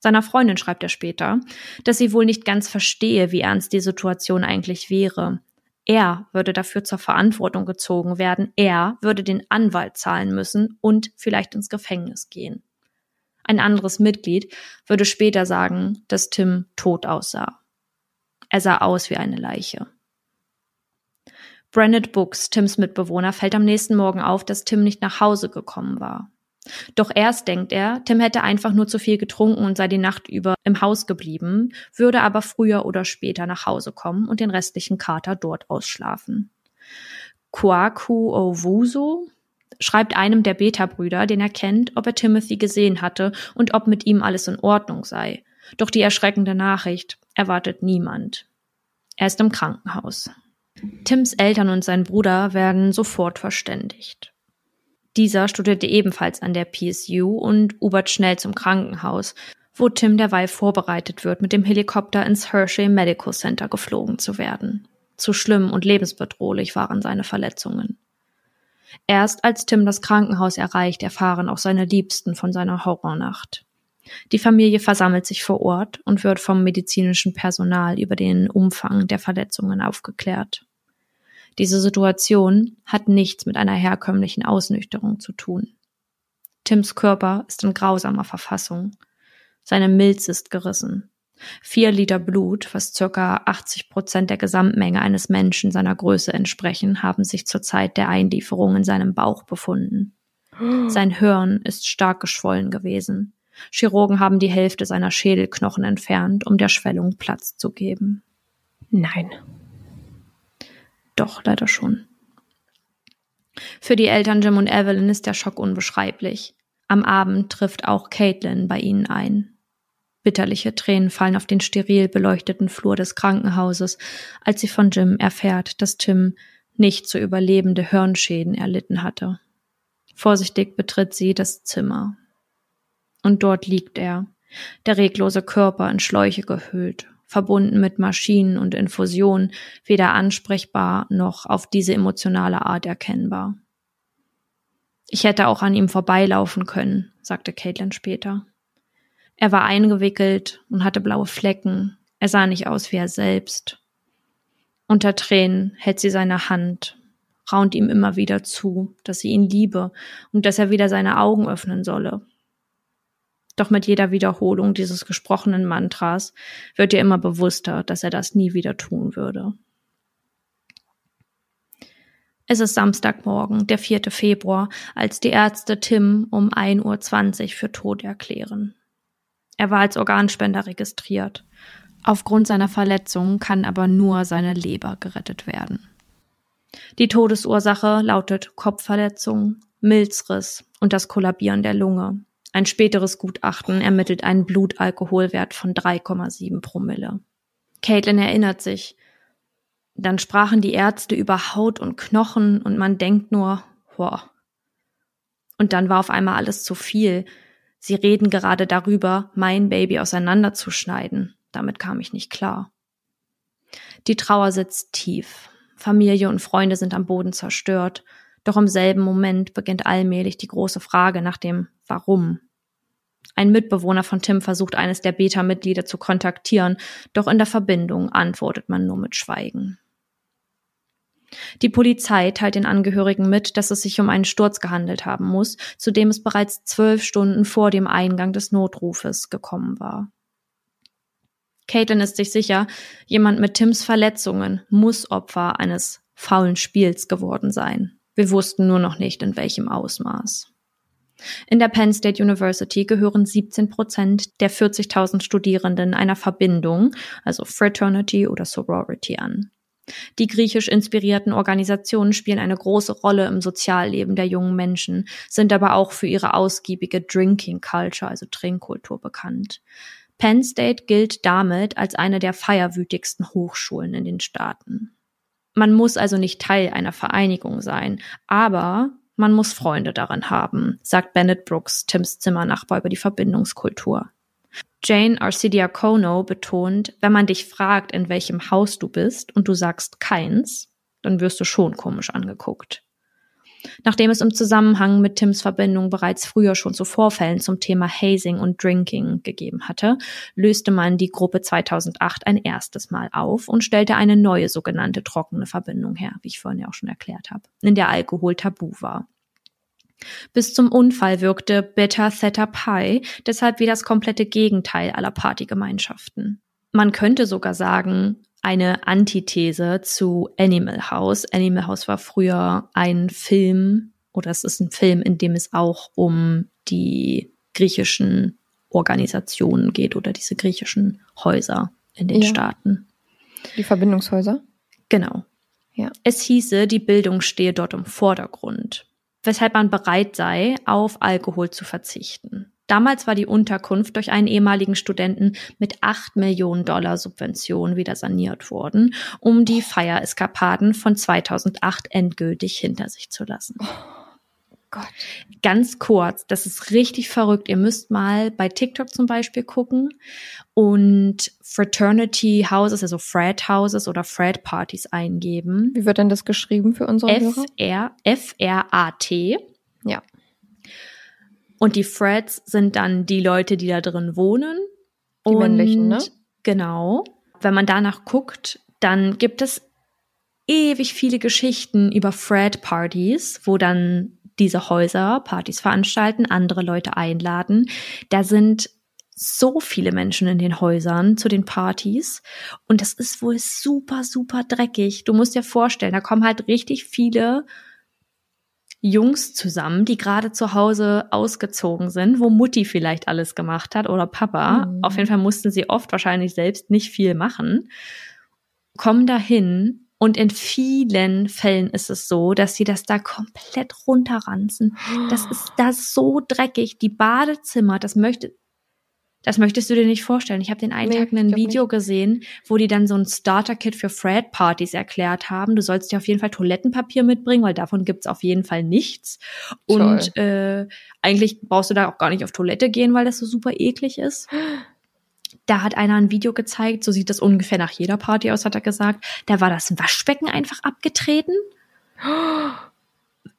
Seiner Freundin schreibt er später, dass sie wohl nicht ganz verstehe, wie ernst die Situation eigentlich wäre. Er würde dafür zur Verantwortung gezogen werden. Er würde den Anwalt zahlen müssen und vielleicht ins Gefängnis gehen. Ein anderes Mitglied würde später sagen, dass Tim tot aussah. Er sah aus wie eine Leiche. Brennett Books, Tims Mitbewohner, fällt am nächsten Morgen auf, dass Tim nicht nach Hause gekommen war. Doch erst denkt er, Tim hätte einfach nur zu viel getrunken und sei die Nacht über im Haus geblieben, würde aber früher oder später nach Hause kommen und den restlichen Kater dort ausschlafen. Kwaku Owusu schreibt einem der Beta-Brüder, den er kennt, ob er Timothy gesehen hatte und ob mit ihm alles in Ordnung sei. Doch die erschreckende Nachricht erwartet niemand. Er ist im Krankenhaus. Tims Eltern und sein Bruder werden sofort verständigt. Dieser studierte ebenfalls an der PSU und ubert schnell zum Krankenhaus, wo Tim derweil vorbereitet wird, mit dem Helikopter ins Hershey Medical Center geflogen zu werden. Zu schlimm und lebensbedrohlich waren seine Verletzungen. Erst als Tim das Krankenhaus erreicht, erfahren auch seine Liebsten von seiner Horrornacht. Die Familie versammelt sich vor Ort und wird vom medizinischen Personal über den Umfang der Verletzungen aufgeklärt. Diese Situation hat nichts mit einer herkömmlichen Ausnüchterung zu tun. Tims Körper ist in grausamer Verfassung. Seine Milz ist gerissen. Vier Liter Blut, was circa 80 Prozent der Gesamtmenge eines Menschen seiner Größe entsprechen, haben sich zur Zeit der Einlieferung in seinem Bauch befunden. Sein Hirn ist stark geschwollen gewesen. Chirurgen haben die Hälfte seiner Schädelknochen entfernt, um der Schwellung Platz zu geben. Nein. Doch, leider schon. Für die Eltern Jim und Evelyn ist der Schock unbeschreiblich. Am Abend trifft auch Caitlin bei ihnen ein. Bitterliche Tränen fallen auf den steril beleuchteten Flur des Krankenhauses, als sie von Jim erfährt, dass Tim nicht zu überlebende Hirnschäden erlitten hatte. Vorsichtig betritt sie das Zimmer. Und dort liegt er, der reglose Körper in Schläuche gehüllt, verbunden mit Maschinen und Infusionen, weder ansprechbar noch auf diese emotionale Art erkennbar. Ich hätte auch an ihm vorbeilaufen können, sagte Caitlin später. Er war eingewickelt und hatte blaue Flecken. Er sah nicht aus wie er selbst. Unter Tränen hält sie seine Hand, raunt ihm immer wieder zu, dass sie ihn liebe und dass er wieder seine Augen öffnen solle, doch mit jeder Wiederholung dieses gesprochenen Mantras wird ihr immer bewusster, dass er das nie wieder tun würde. Es ist Samstagmorgen, der 4. Februar, als die Ärzte Tim um 1.20 Uhr für tot erklären. Er war als Organspender registriert. Aufgrund seiner Verletzung kann aber nur seine Leber gerettet werden. Die Todesursache lautet Kopfverletzung, Milzriss und das Kollabieren der Lunge. Ein späteres Gutachten ermittelt einen Blutalkoholwert von 3,7 Promille. Caitlin erinnert sich. Dann sprachen die Ärzte über Haut und Knochen und man denkt nur, boah. Und dann war auf einmal alles zu viel. Sie reden gerade darüber, mein Baby auseinanderzuschneiden. Damit kam ich nicht klar. Die Trauer sitzt tief. Familie und Freunde sind am Boden zerstört. Doch im selben Moment beginnt allmählich die große Frage nach dem Warum. Ein Mitbewohner von Tim versucht eines der Beta-Mitglieder zu kontaktieren, doch in der Verbindung antwortet man nur mit Schweigen. Die Polizei teilt den Angehörigen mit, dass es sich um einen Sturz gehandelt haben muss, zu dem es bereits zwölf Stunden vor dem Eingang des Notrufes gekommen war. Caitlin ist sich sicher, jemand mit Tims Verletzungen muss Opfer eines faulen Spiels geworden sein. Wir wussten nur noch nicht, in welchem Ausmaß. In der Penn State University gehören 17 Prozent der 40.000 Studierenden einer Verbindung, also Fraternity oder Sorority an. Die griechisch inspirierten Organisationen spielen eine große Rolle im Sozialleben der jungen Menschen, sind aber auch für ihre ausgiebige Drinking Culture, also Trinkkultur bekannt. Penn State gilt damit als eine der feierwütigsten Hochschulen in den Staaten. Man muss also nicht Teil einer Vereinigung sein, aber man muss Freunde daran haben, sagt Bennett Brooks, Tims Zimmernachbar über die Verbindungskultur. Jane Arcidiacono betont, wenn man dich fragt, in welchem Haus du bist und du sagst keins, dann wirst du schon komisch angeguckt. Nachdem es im Zusammenhang mit Tims Verbindung bereits früher schon zu Vorfällen zum Thema Hazing und Drinking gegeben hatte, löste man die Gruppe 2008 ein erstes Mal auf und stellte eine neue sogenannte trockene Verbindung her, wie ich vorhin ja auch schon erklärt habe, in der Alkohol tabu war. Bis zum Unfall wirkte Beta Theta Pi deshalb wie das komplette Gegenteil aller Partygemeinschaften. Man könnte sogar sagen, eine Antithese zu Animal House. Animal House war früher ein Film oder es ist ein Film, in dem es auch um die griechischen Organisationen geht oder diese griechischen Häuser in den Ja. Staaten. Die Verbindungshäuser? Genau. Ja. Es hieße, die Bildung stehe dort im Vordergrund, weshalb man bereit sei, auf Alkohol zu verzichten. Damals war die Unterkunft durch einen ehemaligen Studenten mit 8 Millionen Dollar Subvention wieder saniert worden, um die Feiereskapaden von 2008 endgültig hinter sich zu lassen. Gott. Ganz kurz, das ist richtig verrückt. Ihr müsst mal bei TikTok zum Beispiel gucken und Fraternity Houses, also Frat Houses oder Frat Partys eingeben. Wie wird denn das geschrieben für unsere Hörer? F-R, F-R-A-T. Ja. Und die Frats sind dann die Leute, die da drin wohnen. Die und männlichen, ne? Genau. Wenn man danach guckt, dann gibt es ewig viele Geschichten über Frat-Partys, wo dann diese Häuser Partys veranstalten, andere Leute einladen. Da sind so viele Menschen in den Häusern zu den Partys und das ist wohl super, super dreckig. Du musst dir vorstellen, da kommen halt richtig viele Jungs zusammen, die gerade zu Hause ausgezogen sind, wo Mutti vielleicht alles gemacht hat oder Papa. Mhm. Auf jeden Fall mussten sie oft wahrscheinlich selbst nicht viel machen. Kommen dahin und in vielen Fällen ist es so, dass sie das da komplett runterranzen. Das ist da so dreckig. Die Badezimmer, das möchte, das möchtest du dir nicht vorstellen. Ich habe den einen Nee, Tag ein Video gesehen, wo die dann so ein Starter-Kit für Frat-Partys erklärt haben. Du sollst dir auf jeden Fall Toilettenpapier mitbringen, weil davon gibt's auf jeden Fall nichts. Und äh, eigentlich brauchst du da auch gar nicht auf Toilette gehen, weil das so super eklig ist. Da hat einer ein Video gezeigt, so sieht das ungefähr nach jeder Party aus, hat er gesagt. Da war das Waschbecken einfach abgetreten.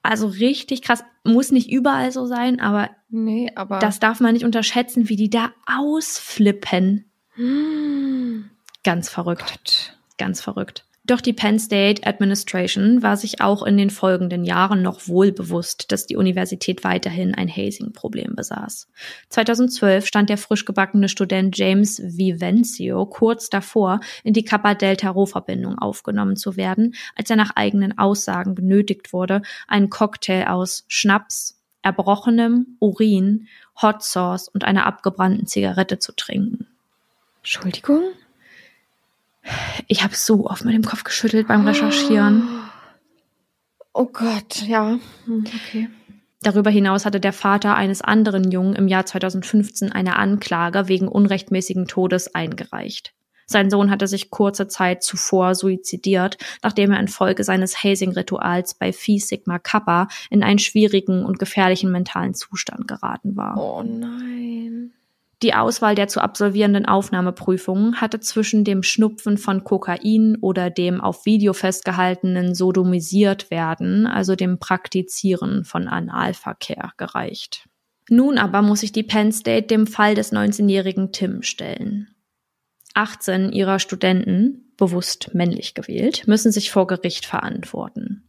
Also richtig krass. Muss nicht überall so sein, aber Nee, aber. das darf man nicht unterschätzen, wie die da ausflippen. Ganz verrückt. Gott. Ganz verrückt. Doch die Penn State Administration war sich auch in den folgenden Jahren noch wohl bewusst, dass die Universität weiterhin ein Hazing-Problem besaß. 2012 stand der frisch gebackene Student James Vivencio kurz davor, in die Kappa-Delta-Rho-Verbindung aufgenommen zu werden, als er nach eigenen Aussagen genötigt wurde, einen Cocktail aus Schnaps, erbrochenem Urin, Hot Sauce und einer abgebrannten Zigarette zu trinken. Entschuldigung? Ich habe so oft mit dem Kopf geschüttelt beim Recherchieren. Oh Gott, ja. Hm, Okay. Darüber hinaus hatte der Vater eines anderen Jungen im Jahr 2015 eine Anklage wegen unrechtmäßigen Todes eingereicht. Sein Sohn hatte sich kurze Zeit zuvor suizidiert, nachdem er infolge seines Hazing-Rituals bei Phi Sigma Kappa in einen schwierigen und gefährlichen mentalen Zustand geraten war. Oh nein. Die Auswahl der zu absolvierenden Aufnahmeprüfungen hatte zwischen dem Schnupfen von Kokain oder dem auf Video festgehaltenen Sodomisiert werden, also dem Praktizieren von Analverkehr, gereicht. Nun aber muss sich die Penn State dem Fall des 19-jährigen Tim stellen. 18 ihrer Studenten, bewusst männlich gewählt, müssen sich vor Gericht verantworten.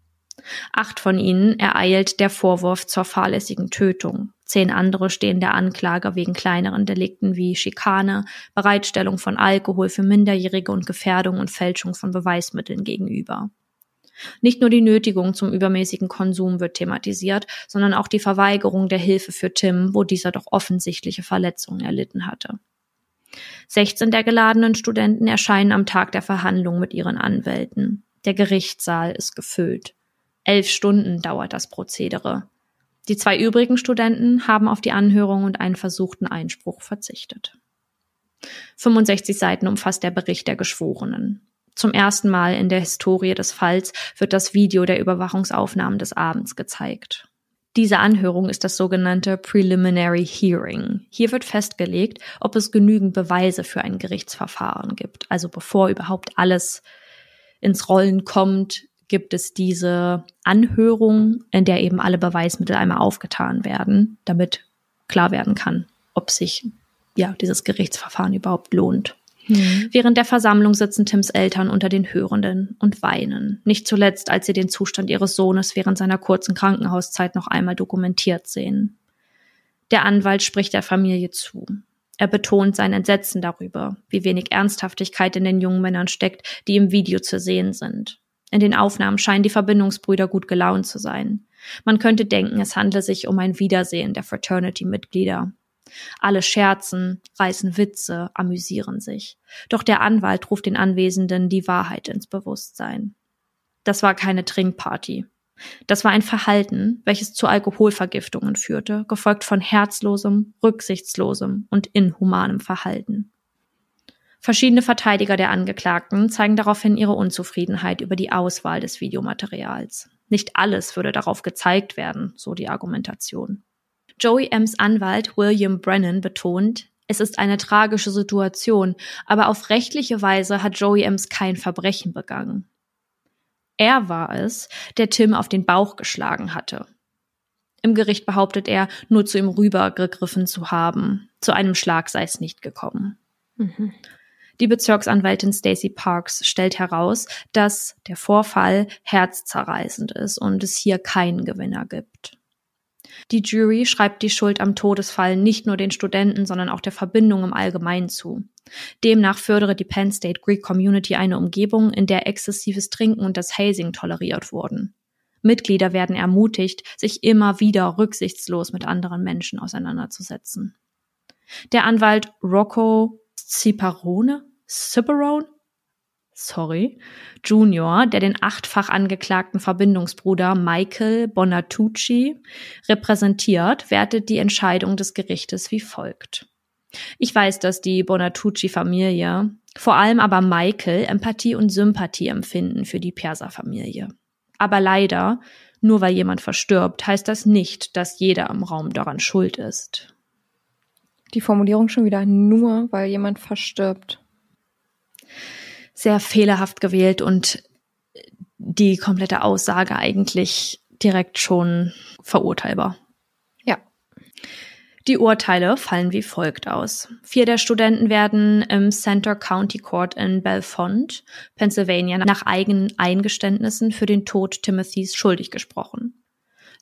Acht von ihnen ereilt der Vorwurf zur fahrlässigen Tötung. Zehn andere stehen der Anklage wegen kleineren Delikten wie Schikane, Bereitstellung von Alkohol für Minderjährige und Gefährdung und Fälschung von Beweismitteln gegenüber. Nicht nur die Nötigung zum übermäßigen Konsum wird thematisiert, sondern auch die Verweigerung der Hilfe für Tim, wo dieser doch offensichtliche Verletzungen erlitten hatte. 16 der geladenen Studenten erscheinen am Tag der Verhandlung mit ihren Anwälten. Der Gerichtssaal ist gefüllt. Elf Stunden dauert das Prozedere. Die zwei übrigen Studenten haben auf die Anhörung und einen versuchten Einspruch verzichtet. 65 Seiten umfasst der Bericht der Geschworenen. Zum ersten Mal in der Historie des Falls wird das Video der Überwachungsaufnahmen des Abends gezeigt. Diese Anhörung ist das sogenannte Preliminary Hearing. Hier wird festgelegt, ob es genügend Beweise für ein Gerichtsverfahren gibt. Also bevor überhaupt alles ins Rollen kommt, gibt es diese Anhörung, in der eben alle Beweismittel einmal aufgetan werden, damit klar werden kann, ob sich ja dieses Gerichtsverfahren überhaupt lohnt. Mhm. Während der Versammlung sitzen Tims Eltern unter den Hörenden und weinen. Nicht zuletzt, als sie den Zustand ihres Sohnes während seiner kurzen Krankenhauszeit noch einmal dokumentiert sehen. Der Anwalt spricht der Familie zu. Er betont sein Entsetzen darüber, wie wenig Ernsthaftigkeit in den jungen Männern steckt, die im Video zu sehen sind. In den Aufnahmen scheinen die Verbindungsbrüder gut gelaunt zu sein. Man könnte denken, es handle sich um ein Wiedersehen der Fraternity-Mitglieder. Alle scherzen, reißen Witze, amüsieren sich. Doch der Anwalt ruft den Anwesenden die Wahrheit ins Bewusstsein. Das war keine Trinkparty. Das war ein Verhalten, welches zu Alkoholvergiftungen führte, gefolgt von herzlosem, rücksichtslosem und inhumanem Verhalten. Verschiedene Verteidiger der Angeklagten zeigen daraufhin ihre Unzufriedenheit über die Auswahl des Videomaterials. Nicht alles würde darauf gezeigt werden, so die Argumentation. Joey M's Anwalt William Brennan betont, es ist eine tragische Situation, aber auf rechtliche Weise hat Joey M's kein Verbrechen begangen. Er war es, der Tim auf den Bauch geschlagen hatte. Im Gericht behauptet er, nur zu ihm rübergegriffen zu haben. Zu einem Schlag sei es nicht gekommen. Mhm. Die Bezirksanwältin Stacey Parks stellt heraus, dass der Vorfall herzzerreißend ist und es hier keinen Gewinner gibt. Die Jury schreibt die Schuld am Todesfall nicht nur den Studenten, sondern auch der Verbindung im Allgemeinen zu. Demnach fördere die Penn State Greek Community eine Umgebung, in der exzessives Trinken und das Hazing toleriert wurden. Mitglieder werden ermutigt, sich immer wieder rücksichtslos mit anderen Menschen auseinanderzusetzen. Der Anwalt Rocco Ciparone Ciperone, sorry, Junior, der den achtfach angeklagten Verbindungsbruder Michael Bonatucci repräsentiert, wertet die Entscheidung des Gerichtes wie folgt. Ich weiß, dass die Bonatucci-Familie, vor allem aber Michael, Empathie und Sympathie empfinden für die Perser-Familie. Aber leider, nur weil jemand verstirbt, heißt das nicht, dass jeder im Raum daran schuld ist. Die Formulierung schon wieder nur, weil jemand verstirbt sehr fehlerhaft gewählt und die komplette Aussage eigentlich direkt schon verurteilbar. Ja. Die Urteile fallen wie folgt aus. Vier der Studenten werden im Center County Court in Belfont, Pennsylvania, nach eigenen Eingeständnissen für den Tod Timothys schuldig gesprochen.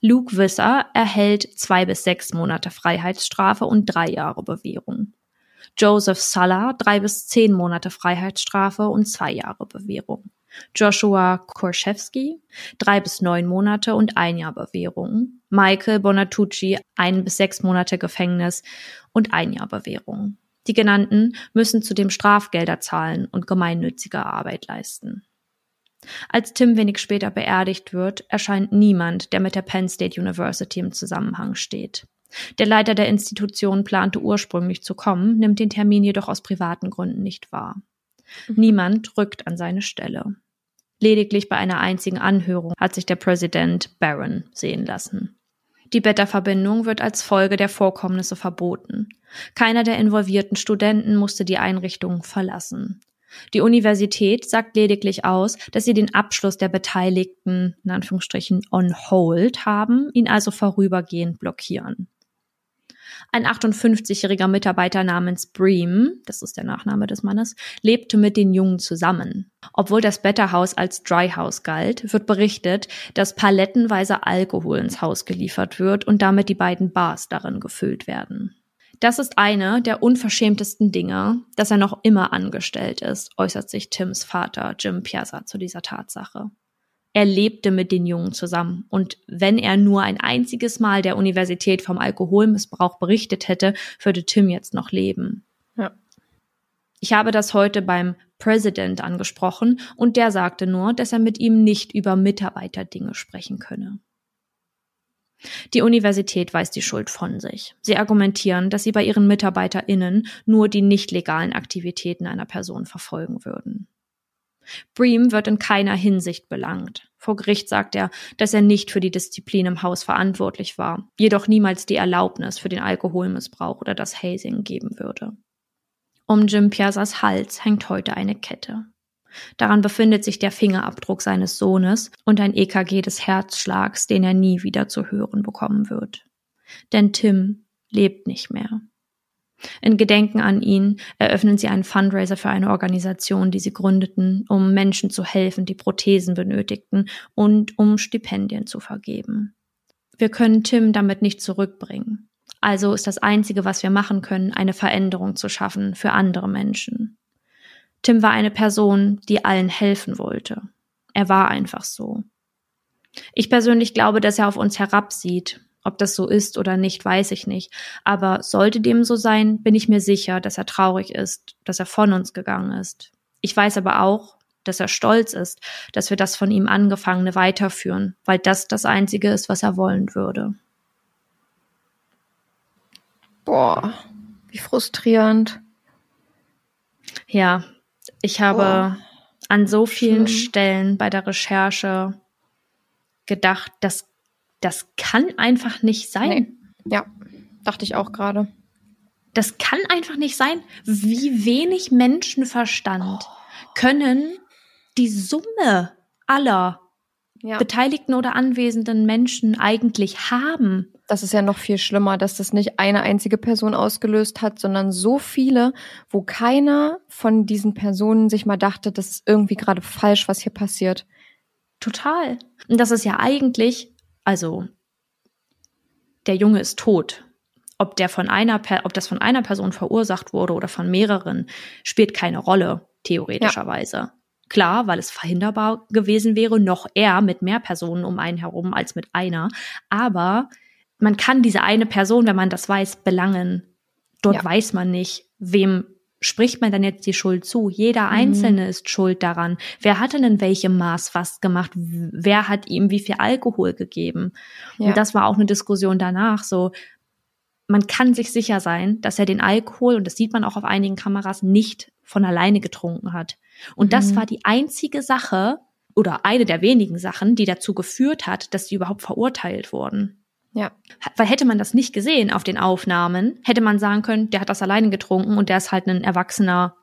Luke Visser erhält zwei bis sechs Monate Freiheitsstrafe und drei Jahre Bewährung. Joseph Salla drei bis zehn Monate Freiheitsstrafe und zwei Jahre Bewährung. Joshua Korschewski drei bis neun Monate und ein Jahr Bewährung. Michael Bonatucci ein bis sechs Monate Gefängnis und ein Jahr Bewährung. Die genannten müssen zudem Strafgelder zahlen und gemeinnützige Arbeit leisten. Als Tim wenig später beerdigt wird, erscheint niemand, der mit der Penn State University im Zusammenhang steht. Der Leiter der Institution plante ursprünglich zu kommen, nimmt den Termin jedoch aus privaten Gründen nicht wahr. Mhm. Niemand rückt an seine Stelle. Lediglich bei einer einzigen Anhörung hat sich der Präsident Barron sehen lassen. Die Beta-Verbindung wird als Folge der Vorkommnisse verboten. Keiner der involvierten Studenten musste die Einrichtung verlassen. Die Universität sagt lediglich aus, dass sie den Abschluss der Beteiligten in Anführungsstrichen on hold haben, ihn also vorübergehend blockieren. Ein 58-jähriger Mitarbeiter namens Bream, das ist der Nachname des Mannes, lebte mit den Jungen zusammen. Obwohl das Better House als Dry galt, wird berichtet, dass palettenweise Alkohol ins Haus geliefert wird und damit die beiden Bars darin gefüllt werden. Das ist eine der unverschämtesten Dinge, dass er noch immer angestellt ist, äußert sich Tims Vater Jim Piazza zu dieser Tatsache. Er lebte mit den Jungen zusammen. Und wenn er nur ein einziges Mal der Universität vom Alkoholmissbrauch berichtet hätte, würde Tim jetzt noch leben. Ja. Ich habe das heute beim President angesprochen und der sagte nur, dass er mit ihm nicht über Mitarbeiterdinge sprechen könne. Die Universität weist die Schuld von sich. Sie argumentieren, dass sie bei ihren MitarbeiterInnen nur die nicht legalen Aktivitäten einer Person verfolgen würden. Bream wird in keiner Hinsicht belangt. Vor Gericht sagt er, dass er nicht für die Disziplin im Haus verantwortlich war, jedoch niemals die Erlaubnis für den Alkoholmissbrauch oder das Hazing geben würde. Um Jim Piazzas Hals hängt heute eine Kette. Daran befindet sich der Fingerabdruck seines Sohnes und ein EKG des Herzschlags, den er nie wieder zu hören bekommen wird. Denn Tim lebt nicht mehr. In Gedenken an ihn eröffnen sie einen Fundraiser für eine Organisation, die sie gründeten, um Menschen zu helfen, die Prothesen benötigten und um Stipendien zu vergeben. Wir können Tim damit nicht zurückbringen. Also ist das Einzige, was wir machen können, eine Veränderung zu schaffen für andere Menschen. Tim war eine Person, die allen helfen wollte. Er war einfach so. Ich persönlich glaube, dass er auf uns herabsieht. Ob das so ist oder nicht, weiß ich nicht. Aber sollte dem so sein, bin ich mir sicher, dass er traurig ist, dass er von uns gegangen ist. Ich weiß aber auch, dass er stolz ist, dass wir das von ihm angefangene weiterführen, weil das das Einzige ist, was er wollen würde. Boah, wie frustrierend. Ja, ich habe Boah. an so vielen Schlimm. Stellen bei der Recherche gedacht, dass das kann einfach nicht sein. Nee. Ja, dachte ich auch gerade. Das kann einfach nicht sein. Wie wenig Menschenverstand können die Summe aller Ja. beteiligten oder anwesenden Menschen eigentlich haben? Das ist ja noch viel schlimmer, dass das nicht eine einzige Person ausgelöst hat, sondern so viele, wo keiner von diesen Personen sich mal dachte, das ist irgendwie gerade falsch, was hier passiert. Total. Und das ist ja eigentlich, also der Junge ist tot. Ob der von einer, ob das von einer Person verursacht wurde oder von mehreren, spielt keine Rolle, theoretischerweise. Klar, weil es verhinderbar gewesen wäre, noch eher mit mehr Personen um einen herum als mit einer. Aber man kann diese eine Person, wenn man das weiß, belangen. Dort Ja. weiß man nicht, wem spricht man dann jetzt die Schuld zu. Jeder Einzelne ist schuld daran. Wer hat denn in welchem Maß was gemacht? Wer hat ihm wie viel Alkohol gegeben? Ja. Und das war auch eine Diskussion danach. So, man kann sich sicher sein, dass er den Alkohol, und das sieht man auch auf einigen Kameras, nicht von alleine getrunken hat. Und das Mhm. war die einzige Sache oder eine der wenigen Sachen, die dazu geführt hat, dass sie überhaupt verurteilt wurden. Ja. Weil hätte man das nicht gesehen auf den Aufnahmen, hätte man sagen können, der hat das alleine getrunken und der ist halt ein erwachsener,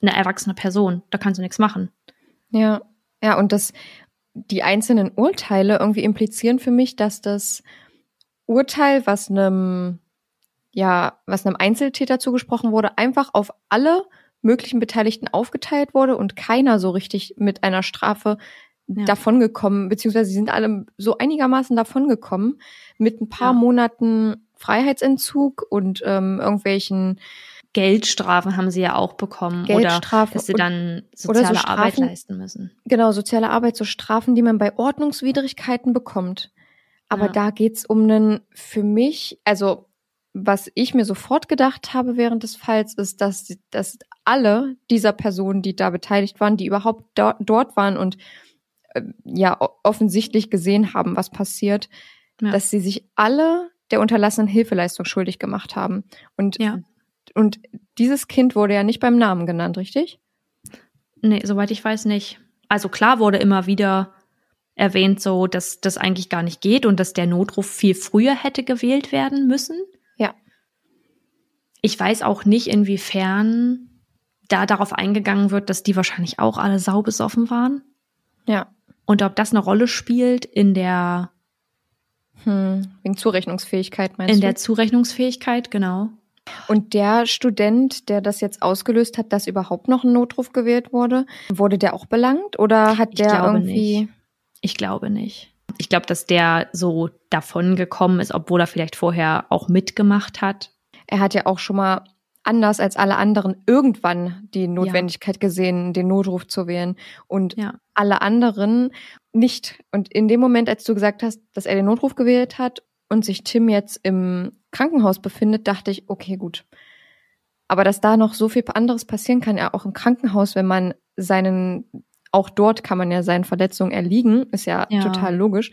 eine erwachsene Person. Da kannst du nichts machen. Ja, ja, und das, die einzelnen Urteile irgendwie implizieren für mich, dass das Urteil, was einem, ja, was einem Einzeltäter zugesprochen wurde, einfach auf alle möglichen Beteiligten aufgeteilt wurde und keiner so richtig mit einer Strafe Ja. davongekommen, beziehungsweise sie sind alle so einigermaßen davongekommen mit ein paar Ja. Monaten Freiheitsentzug und ähm, irgendwelchen Geldstrafen haben sie ja auch bekommen Geldstrafen oder dass sie dann oder so soziale Arbeit Strafen- leisten müssen. genau, soziale Arbeit, so Strafen, die man bei Ordnungswidrigkeiten bekommt. Aber Ja. da geht's um einen, für mich, also was ich mir sofort gedacht habe während des Falls, ist, dass, dass alle dieser Personen, die da beteiligt waren, die überhaupt do dort waren und ja o- offensichtlich gesehen haben, was passiert, Ja. dass sie sich alle der unterlassenen Hilfeleistung schuldig gemacht haben. Und, Ja. und dieses Kind wurde ja nicht beim Namen genannt, richtig? Nee, soweit ich weiß nicht. Also klar wurde immer wieder erwähnt, so dass das eigentlich gar nicht geht und dass der Notruf viel früher hätte gewählt werden müssen. Ja. Ich weiß auch nicht, inwiefern da darauf eingegangen wird, dass die wahrscheinlich auch alle saubesoffen waren. Ja. Und ob das eine Rolle spielt in der, Hm, wegen Zurechnungsfähigkeit meinst in du? der Zurechnungsfähigkeit, genau. Und der Student, der das jetzt ausgelöst hat, dass überhaupt noch ein Notruf gewählt wurde, wurde der auch belangt oder hat der irgendwie nicht. Ich glaube nicht. Ich glaube, dass der so davon gekommen ist, obwohl er vielleicht vorher auch mitgemacht hat. er hat ja auch schon mal anders als alle anderen irgendwann die Notwendigkeit gesehen, den Notruf zu wählen und Ja. alle anderen nicht. Und in dem Moment, als du gesagt hast, dass er den Notruf gewählt hat und sich Tim jetzt im Krankenhaus befindet, dachte ich, okay, gut. Aber dass da noch so viel anderes passieren kann, ja auch im Krankenhaus, wenn man seinen, auch dort kann man ja seinen Verletzungen erliegen, ist ja, Ja. total logisch.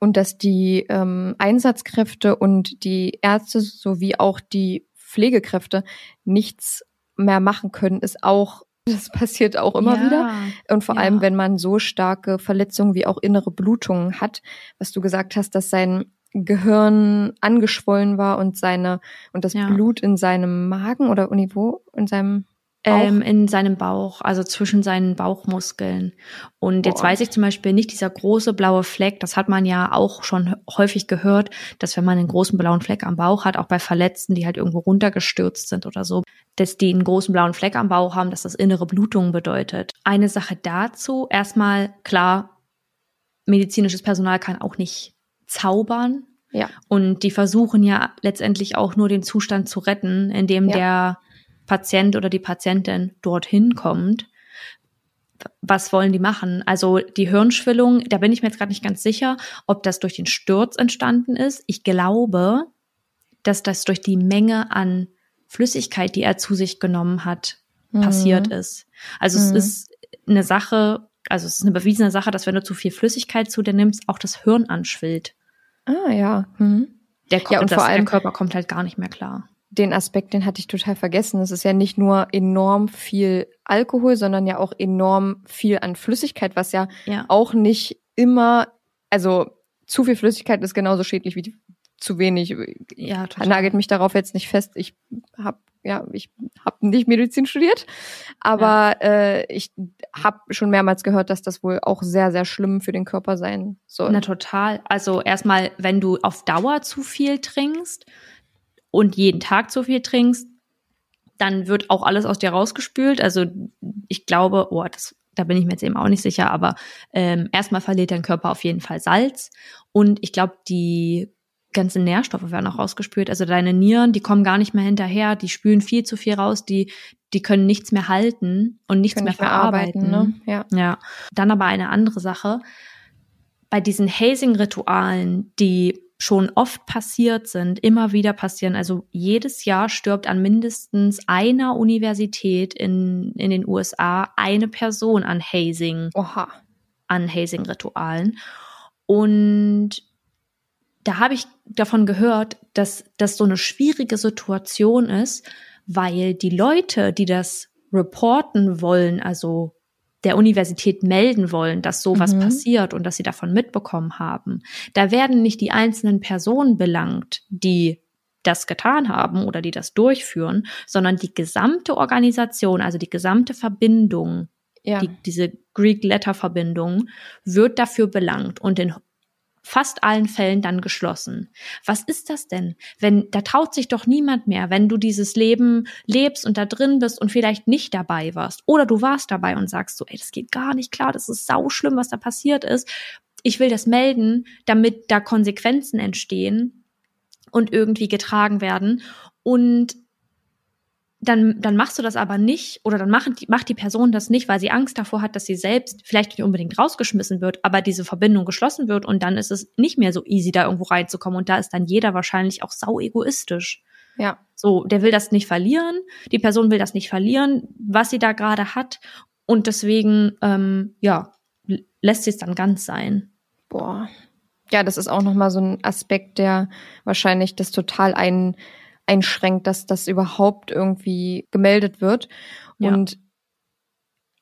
Und dass die ähm, Einsatzkräfte und die Ärzte sowie auch die Pflegekräfte nichts mehr machen können, ist auch, das passiert auch immer ja. wieder. Und vor Ja. allem, wenn man so starke Verletzungen wie auch innere Blutungen hat, was du gesagt hast, dass sein Gehirn angeschwollen war und seine und das Ja. Blut in seinem Magen oder Niveau in seinem Ähm, in seinem Bauch, also zwischen seinen Bauchmuskeln. Und jetzt Boah. weiß ich zum Beispiel nicht, dieser große blaue Fleck, das hat man ja auch schon häufig gehört, dass wenn man einen großen blauen Fleck am Bauch hat, auch bei Verletzten, die halt irgendwo runtergestürzt sind oder so, dass die einen großen blauen Fleck am Bauch haben, dass das innere Blutungen bedeutet. Eine Sache dazu, erstmal klar, medizinisches Personal kann auch nicht zaubern. Ja. Und die versuchen ja letztendlich auch nur den Zustand zu retten, indem Ja. der Patient oder die Patientin dorthin kommt. Was wollen die machen? Also die Hirnschwellung, da bin ich mir jetzt gerade nicht ganz sicher, ob das durch den Sturz entstanden ist. Ich glaube, dass das durch die Menge an Flüssigkeit, die er zu sich genommen hat, passiert ist. Also es Mhm. ist eine Sache, also es ist eine bewiesene Sache, dass wenn du zu viel Flüssigkeit zu dir nimmst, auch das Hirn anschwillt. Ah ja. Mhm. Der, Ja, und das, vor allem- der Körper kommt halt gar nicht mehr klar. Den Aspekt, den hatte ich total vergessen. Es ist ja nicht nur enorm viel Alkohol, sondern ja auch enorm viel an Flüssigkeit, was ja Ja. auch nicht immer, also zu viel Flüssigkeit ist genauso schädlich wie zu wenig. Ja, total. Nagelt mich darauf jetzt nicht fest. Ich habe ja, ich habe nicht Medizin studiert, aber äh, ich habe schon mehrmals gehört, dass das wohl auch sehr, sehr schlimm für den Körper sein soll. Na total. Also erstmal, wenn du auf Dauer zu viel trinkst und jeden Tag zu viel trinkst, dann wird auch alles aus dir rausgespült. Also ich glaube, oh, das, da bin ich mir jetzt eben auch nicht sicher, aber ähm, erstmal verliert dein Körper auf jeden Fall Salz und ich glaube, die ganzen Nährstoffe werden auch rausgespült. Also deine Nieren, die kommen gar nicht mehr hinterher, die spülen viel zu viel raus, die die können nichts mehr halten und nichts Können mehr verarbeiten. arbeiten, ne? Ja. Ja, dann aber eine andere Sache. Bei diesen Hazing-Ritualen, die schon oft passiert sind, immer wieder passieren. Also jedes Jahr stirbt an mindestens einer Universität in, in den USA eine Person an Hazing, Oha. an Hazing-Ritualen. Und da habe ich davon gehört, dass das so eine schwierige Situation ist, weil die Leute, die das reporten wollen, also der Universität melden wollen, dass sowas Mhm. passiert und dass sie davon mitbekommen haben, da werden nicht die einzelnen Personen belangt, die das getan haben oder die das durchführen, sondern die gesamte Organisation, also die gesamte Verbindung, Ja. die, diese Greek-Letter-Verbindung wird dafür belangt und in fast allen Fällen dann geschlossen. Was ist das denn? Wenn, da traut sich doch niemand mehr, wenn du dieses Leben lebst und da drin bist und vielleicht nicht dabei warst. Oder du warst dabei und sagst so, ey, das geht gar nicht klar, das ist sauschlimm, was da passiert ist. Ich will das melden, damit da Konsequenzen entstehen und irgendwie getragen werden. Und dann, dann machst du das aber nicht oder dann machen die, macht die Person das nicht, weil sie Angst davor hat, dass sie selbst vielleicht nicht unbedingt rausgeschmissen wird, aber diese Verbindung geschlossen wird und dann ist es nicht mehr so easy, da irgendwo reinzukommen und da ist dann jeder wahrscheinlich auch sau egoistisch. Ja. So, der will das nicht verlieren, die Person will das nicht verlieren, was sie da gerade hat und deswegen, ähm, ja, lässt sie es dann ganz sein. Boah. Ja, das ist auch nochmal so ein Aspekt, der wahrscheinlich das total ein, einschränkt, dass das überhaupt irgendwie gemeldet wird. Ja. Und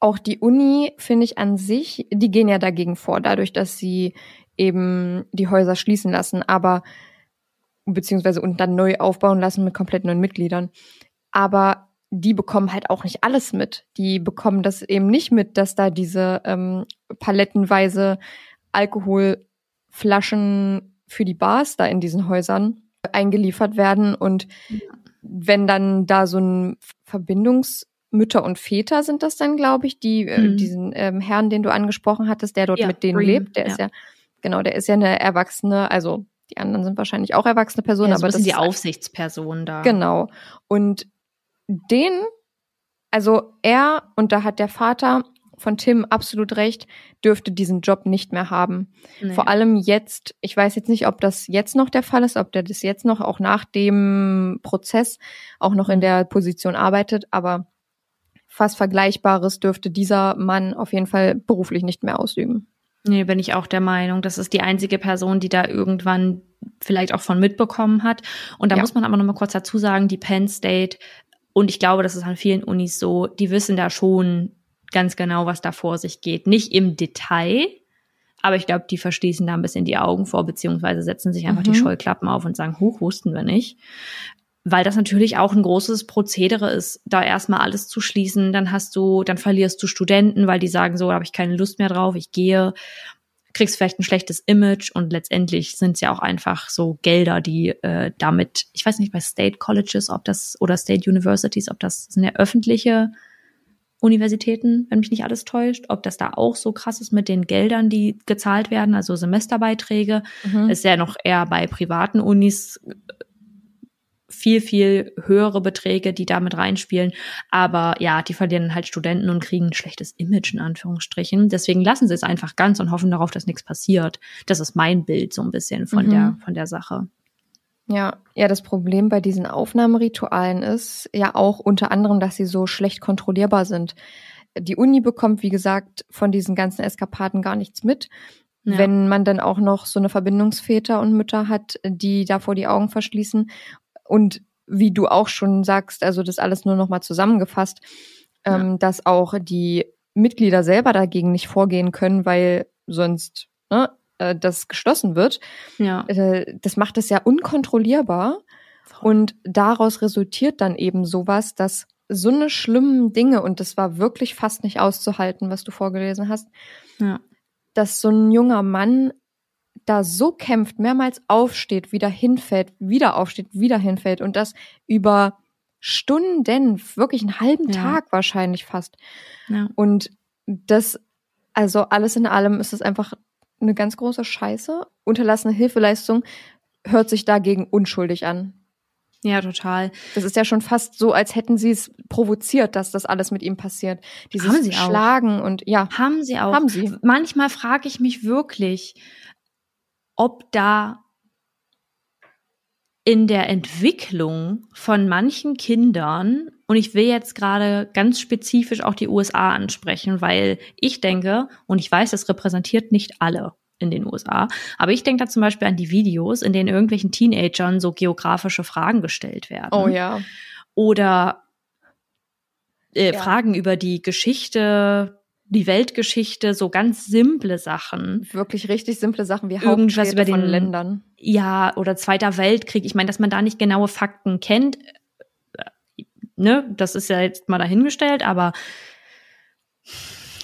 auch die Uni, finde ich an sich, die gehen ja dagegen vor, dadurch, dass sie eben die Häuser schließen lassen, aber beziehungsweise und dann neu aufbauen lassen mit komplett neuen Mitgliedern. Aber die bekommen halt auch nicht alles mit. Die bekommen das eben nicht mit, dass da diese ähm, palettenweise Alkoholflaschen für die Bars da in diesen Häusern eingeliefert werden. Und wenn dann da so ein Verbindungsmütter und Väter sind das dann, glaube ich, die äh, Mhm. diesen ähm, Herrn, den du angesprochen hattest, der dort Ja, mit denen Green, lebt, der ja. ist ja genau, der ist ja eine erwachsene, also die anderen sind wahrscheinlich auch erwachsene Personen, Ja, so aber das bisschen die ist Aufsichtsperson da. Genau. Und den, also er, und da hat der Vater von Tim absolut recht, dürfte diesen Job nicht mehr haben. Nee. Vor allem jetzt, ich weiß jetzt nicht, ob das jetzt noch der Fall ist, ob der das jetzt noch, auch nach dem Prozess, auch noch in der Position arbeitet, aber fast Vergleichbares dürfte dieser Mann auf jeden Fall beruflich nicht mehr ausüben. Nee, bin ich auch der Meinung. Das ist die einzige Person, die da irgendwann vielleicht auch von mitbekommen hat. Und da Ja. muss man aber noch mal kurz dazu sagen, die Penn State, und ich glaube, das ist an vielen Unis so, die wissen da schon ganz genau, was da vor sich geht. Nicht im Detail, aber ich glaube, die verschließen da ein bisschen die Augen vor, beziehungsweise setzen sich einfach Mhm. die Scheuklappen auf und sagen, hoch, wussten wir nicht. weil das natürlich auch ein großes Prozedere ist, da erstmal alles zu schließen. Dann hast du, dann verlierst du Studenten, weil die sagen, so da habe ich keine Lust mehr drauf, ich gehe, kriegst vielleicht ein schlechtes Image und letztendlich sind es ja auch einfach so Gelder, die äh, damit, ich weiß nicht, bei State Colleges, ob das oder State Universities, ob das sind ja öffentliche Universitäten, wenn mich nicht alles täuscht, ob das da auch so krass ist mit den Geldern, die gezahlt werden, also Semesterbeiträge, Mhm. ist ja noch eher bei privaten Unis viel, viel höhere Beträge, die damit reinspielen. Aber ja, die verlieren halt Studenten und kriegen ein schlechtes Image in Anführungsstrichen. Deswegen lassen sie es einfach ganz und hoffen darauf, dass nichts passiert. Das ist mein Bild so ein bisschen von Mhm. der, von der Sache. Ja, ja, das Problem bei diesen Aufnahmeritualen ist ja auch unter anderem, dass sie so schlecht kontrollierbar sind. Die Uni bekommt, wie gesagt, von diesen ganzen Eskapaden gar nichts mit. Ja. Wenn man dann auch noch so eine Verbindungsväter und Mütter hat, die davor die Augen verschließen und wie du auch schon sagst, also das alles nur noch mal zusammengefasst, ähm, dass auch die Mitglieder selber dagegen nicht vorgehen können, weil sonst ne, äh, das geschlossen wird Ja. äh, das macht es ja unkontrollierbar und daraus resultiert dann eben sowas, dass so eine schlimmen Dinge, und das war wirklich fast nicht auszuhalten, was du vorgelesen hast, Ja. dass so ein junger Mann da so kämpft, mehrmals aufsteht, wieder hinfällt, wieder aufsteht, wieder hinfällt und das über Stunden, wirklich einen halben Ja. Tag wahrscheinlich fast. ja. Und das, also alles in allem ist es einfach eine ganz große Scheiße. Unterlassene Hilfeleistung hört sich dagegen unschuldig an. Ja, total. Das ist ja schon fast so, als hätten sie es provoziert, dass das alles mit ihm passiert. Dieses Haben sie auch. Schlagen und ja, Haben sie auch. Haben sie. Manchmal frage ich mich wirklich, ob da in der Entwicklung von manchen Kindern, und ich will jetzt gerade ganz spezifisch auch die USA ansprechen, weil ich denke, und ich weiß, das repräsentiert nicht alle in den USA, aber ich denke da zum Beispiel an die Videos, in denen irgendwelchen Teenagern so geografische Fragen gestellt werden oh ja. oder äh, Ja. Fragen über die Geschichte, die Weltgeschichte, so ganz simple Sachen. Wirklich richtig simple Sachen wie Irgendwas über den- Ländern. Ja, oder Zweiter Weltkrieg. Ich meine, dass man da nicht genaue Fakten kennt, ne, das ist ja jetzt mal dahingestellt, aber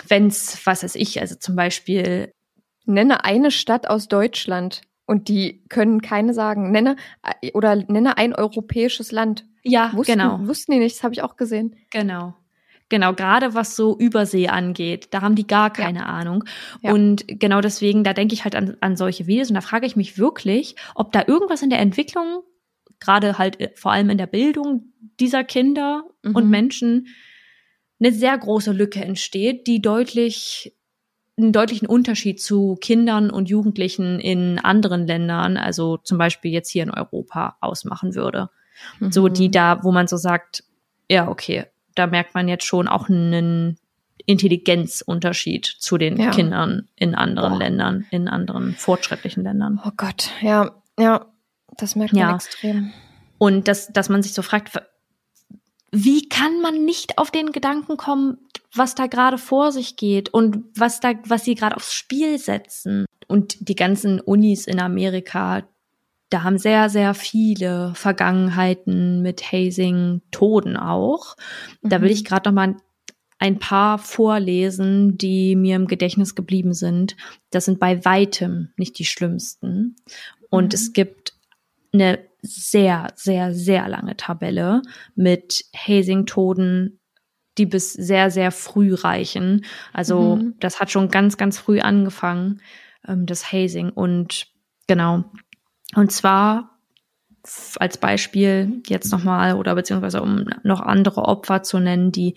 wenn's, was weiß ich, also zum Beispiel, Nenne eine Stadt aus Deutschland und die können keine sagen. Nenne äh, oder nenne ein europäisches Land. ja, Wussten, genau. Wussten die nicht, das habe ich auch gesehen. Genau. Genau, gerade was so Übersee angeht, da haben die gar keine Ahnung. Ja. Und genau deswegen, da denke ich halt an, an solche Videos und da frage ich mich wirklich, ob da irgendwas in der Entwicklung, gerade halt äh, vor allem in der Bildung dieser Kinder Mhm. und Menschen, eine sehr große Lücke entsteht, die deutlich einen deutlichen Unterschied zu Kindern und Jugendlichen in anderen Ländern, also zum Beispiel jetzt hier in Europa, ausmachen würde so Mhm. die da, wo man so sagt, ja, okay, da merkt man jetzt schon auch einen Intelligenzunterschied zu den Ja. Kindern in anderen Boah. Ländern, in anderen fortschrittlichen Ländern. Oh Gott, ja, ja, das merkt man Ja. extrem. Und dass, dass man sich so fragt, wie kann man nicht auf den Gedanken kommen, was da gerade vor sich geht und was da, was sie gerade aufs Spiel setzen? Und die ganzen Unis in Amerika, da haben sehr, sehr viele Vergangenheiten mit Hazing, Toden auch. Da will Mhm. ich gerade noch mal ein paar vorlesen, die mir im Gedächtnis geblieben sind. Das sind bei weitem nicht die schlimmsten. Und Mhm. es gibt eine sehr, sehr, sehr lange Tabelle mit Hazing-Toden, die bis sehr, sehr früh reichen. Also Mhm. das hat schon ganz, ganz früh angefangen, ähm, das Hazing. Und genau. Und zwar als Beispiel jetzt nochmal oder beziehungsweise um noch andere Opfer zu nennen, die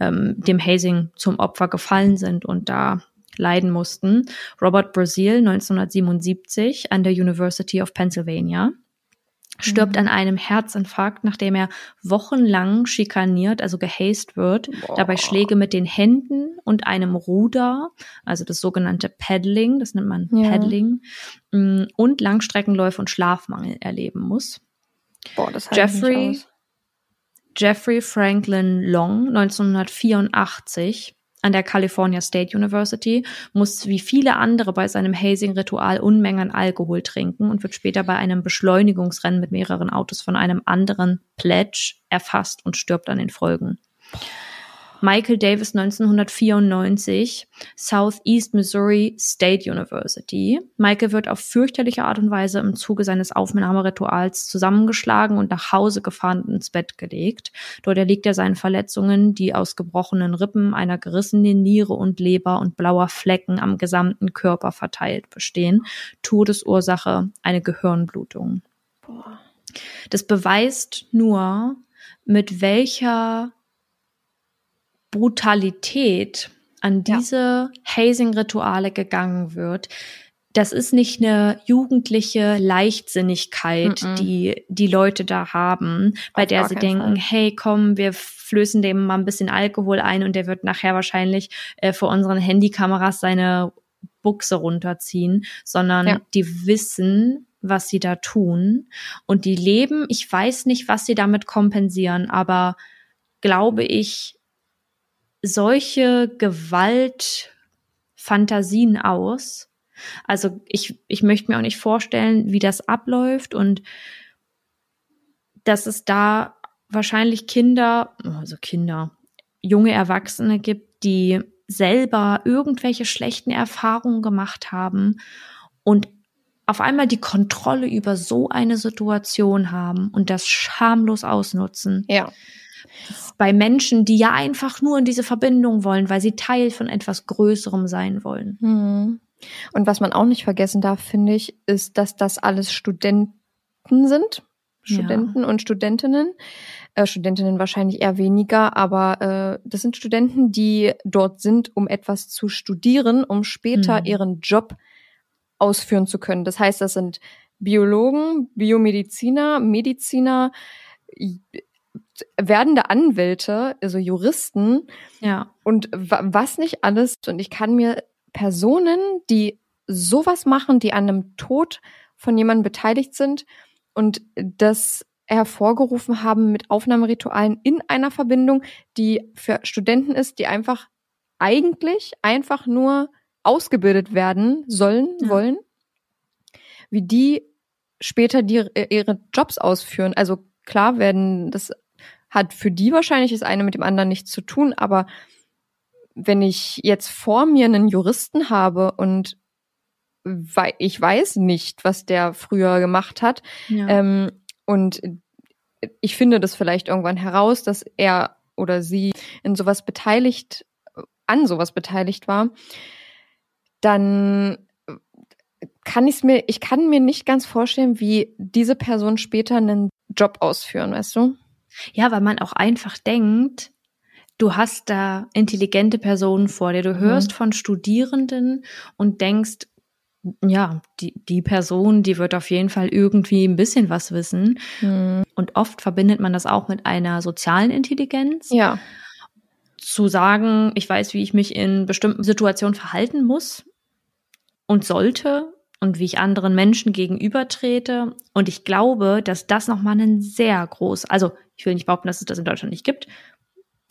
ähm, dem Hazing zum Opfer gefallen sind und da leiden mussten. Robert Brazil 1977 an der University of Pennsylvania stirbt an einem Herzinfarkt, nachdem er wochenlang schikaniert, also gehased wird, dabei Schläge mit den Händen und einem Ruder, also das sogenannte Paddling, das nennt man Ja. Paddling, mm, und Langstreckenläufe und Schlafmangel erleben muss. Boah, das Jeffrey. Jeffrey Franklin Long 1984 an der California State University, muss wie viele andere bei seinem Hazing-Ritual Unmengen Alkohol trinken und wird später bei einem Beschleunigungsrennen mit mehreren Autos von einem anderen Pledge erfasst und stirbt an den Folgen. Michael Davis 1994, Southeast Missouri State University. Michael wird auf fürchterliche Art und Weise im Zuge seines Aufnahmerituals zusammengeschlagen und nach Hause gefahren und ins Bett gelegt. Dort erliegt er seinen Verletzungen, die aus gebrochenen Rippen, einer gerissenen Niere und Leber und blauer Flecken am gesamten Körper verteilt bestehen. Todesursache eine Gehirnblutung. Das beweist nur, mit welcher Brutalität an diese ja. Hazing-Rituale gegangen wird, das ist nicht eine jugendliche Leichtsinnigkeit, mm -mm. die die Leute da haben, bei Auf der sie denken, Fall. hey, komm, wir flößen dem mal ein bisschen Alkohol ein und der wird nachher wahrscheinlich äh, vor unseren Handykameras seine Buchse runterziehen, sondern ja. die wissen, was sie da tun und die leben, ich weiß nicht, was sie damit kompensieren, aber glaube ich, solche Gewaltfantasien aus. Also ich, ich möchte mir auch nicht vorstellen, wie das abläuft und dass es da wahrscheinlich Kinder, also Kinder, junge Erwachsene gibt, die selber irgendwelche schlechten Erfahrungen gemacht haben und auf einmal die Kontrolle über so eine Situation haben und das schamlos ausnutzen. Ja bei Menschen, die ja einfach nur in diese Verbindung wollen, weil sie Teil von etwas Größerem sein wollen. Mhm. Und was man auch nicht vergessen darf, finde ich, ist, dass das alles Studenten sind. Studenten ja. und Studentinnen. Äh, Studentinnen wahrscheinlich eher weniger, aber äh, das sind Studenten, die dort sind, um etwas zu studieren, um später mhm. ihren Job ausführen zu können. Das heißt, das sind Biologen, Biomediziner, Mediziner, werdende Anwälte, also Juristen. Ja. Und was nicht alles. Und ich kann mir Personen, die sowas machen, die an einem Tod von jemandem beteiligt sind und das hervorgerufen haben mit Aufnahmeritualen in einer Verbindung, die für Studenten ist, die einfach eigentlich einfach nur ausgebildet werden sollen, ja. wollen, wie die später die, ihre Jobs ausführen. Also klar werden das hat für die wahrscheinlich das eine mit dem anderen nichts zu tun, aber wenn ich jetzt vor mir einen Juristen habe und ich weiß nicht, was der früher gemacht hat, ja. ähm, und ich finde das vielleicht irgendwann heraus, dass er oder sie in sowas beteiligt, an sowas beteiligt war, dann kann ich mir, ich kann mir nicht ganz vorstellen, wie diese Person später einen Job ausführen, weißt du? Ja, weil man auch einfach denkt, du hast da intelligente Personen vor dir. Du mhm. hörst von Studierenden und denkst, ja, die, die Person, die wird auf jeden Fall irgendwie ein bisschen was wissen. Mhm. Und oft verbindet man das auch mit einer sozialen Intelligenz. Ja. Zu sagen, ich weiß, wie ich mich in bestimmten Situationen verhalten muss und sollte und wie ich anderen Menschen gegenübertrete. Und ich glaube, dass das nochmal ein sehr groß, also ich will nicht behaupten, dass es das in Deutschland nicht gibt.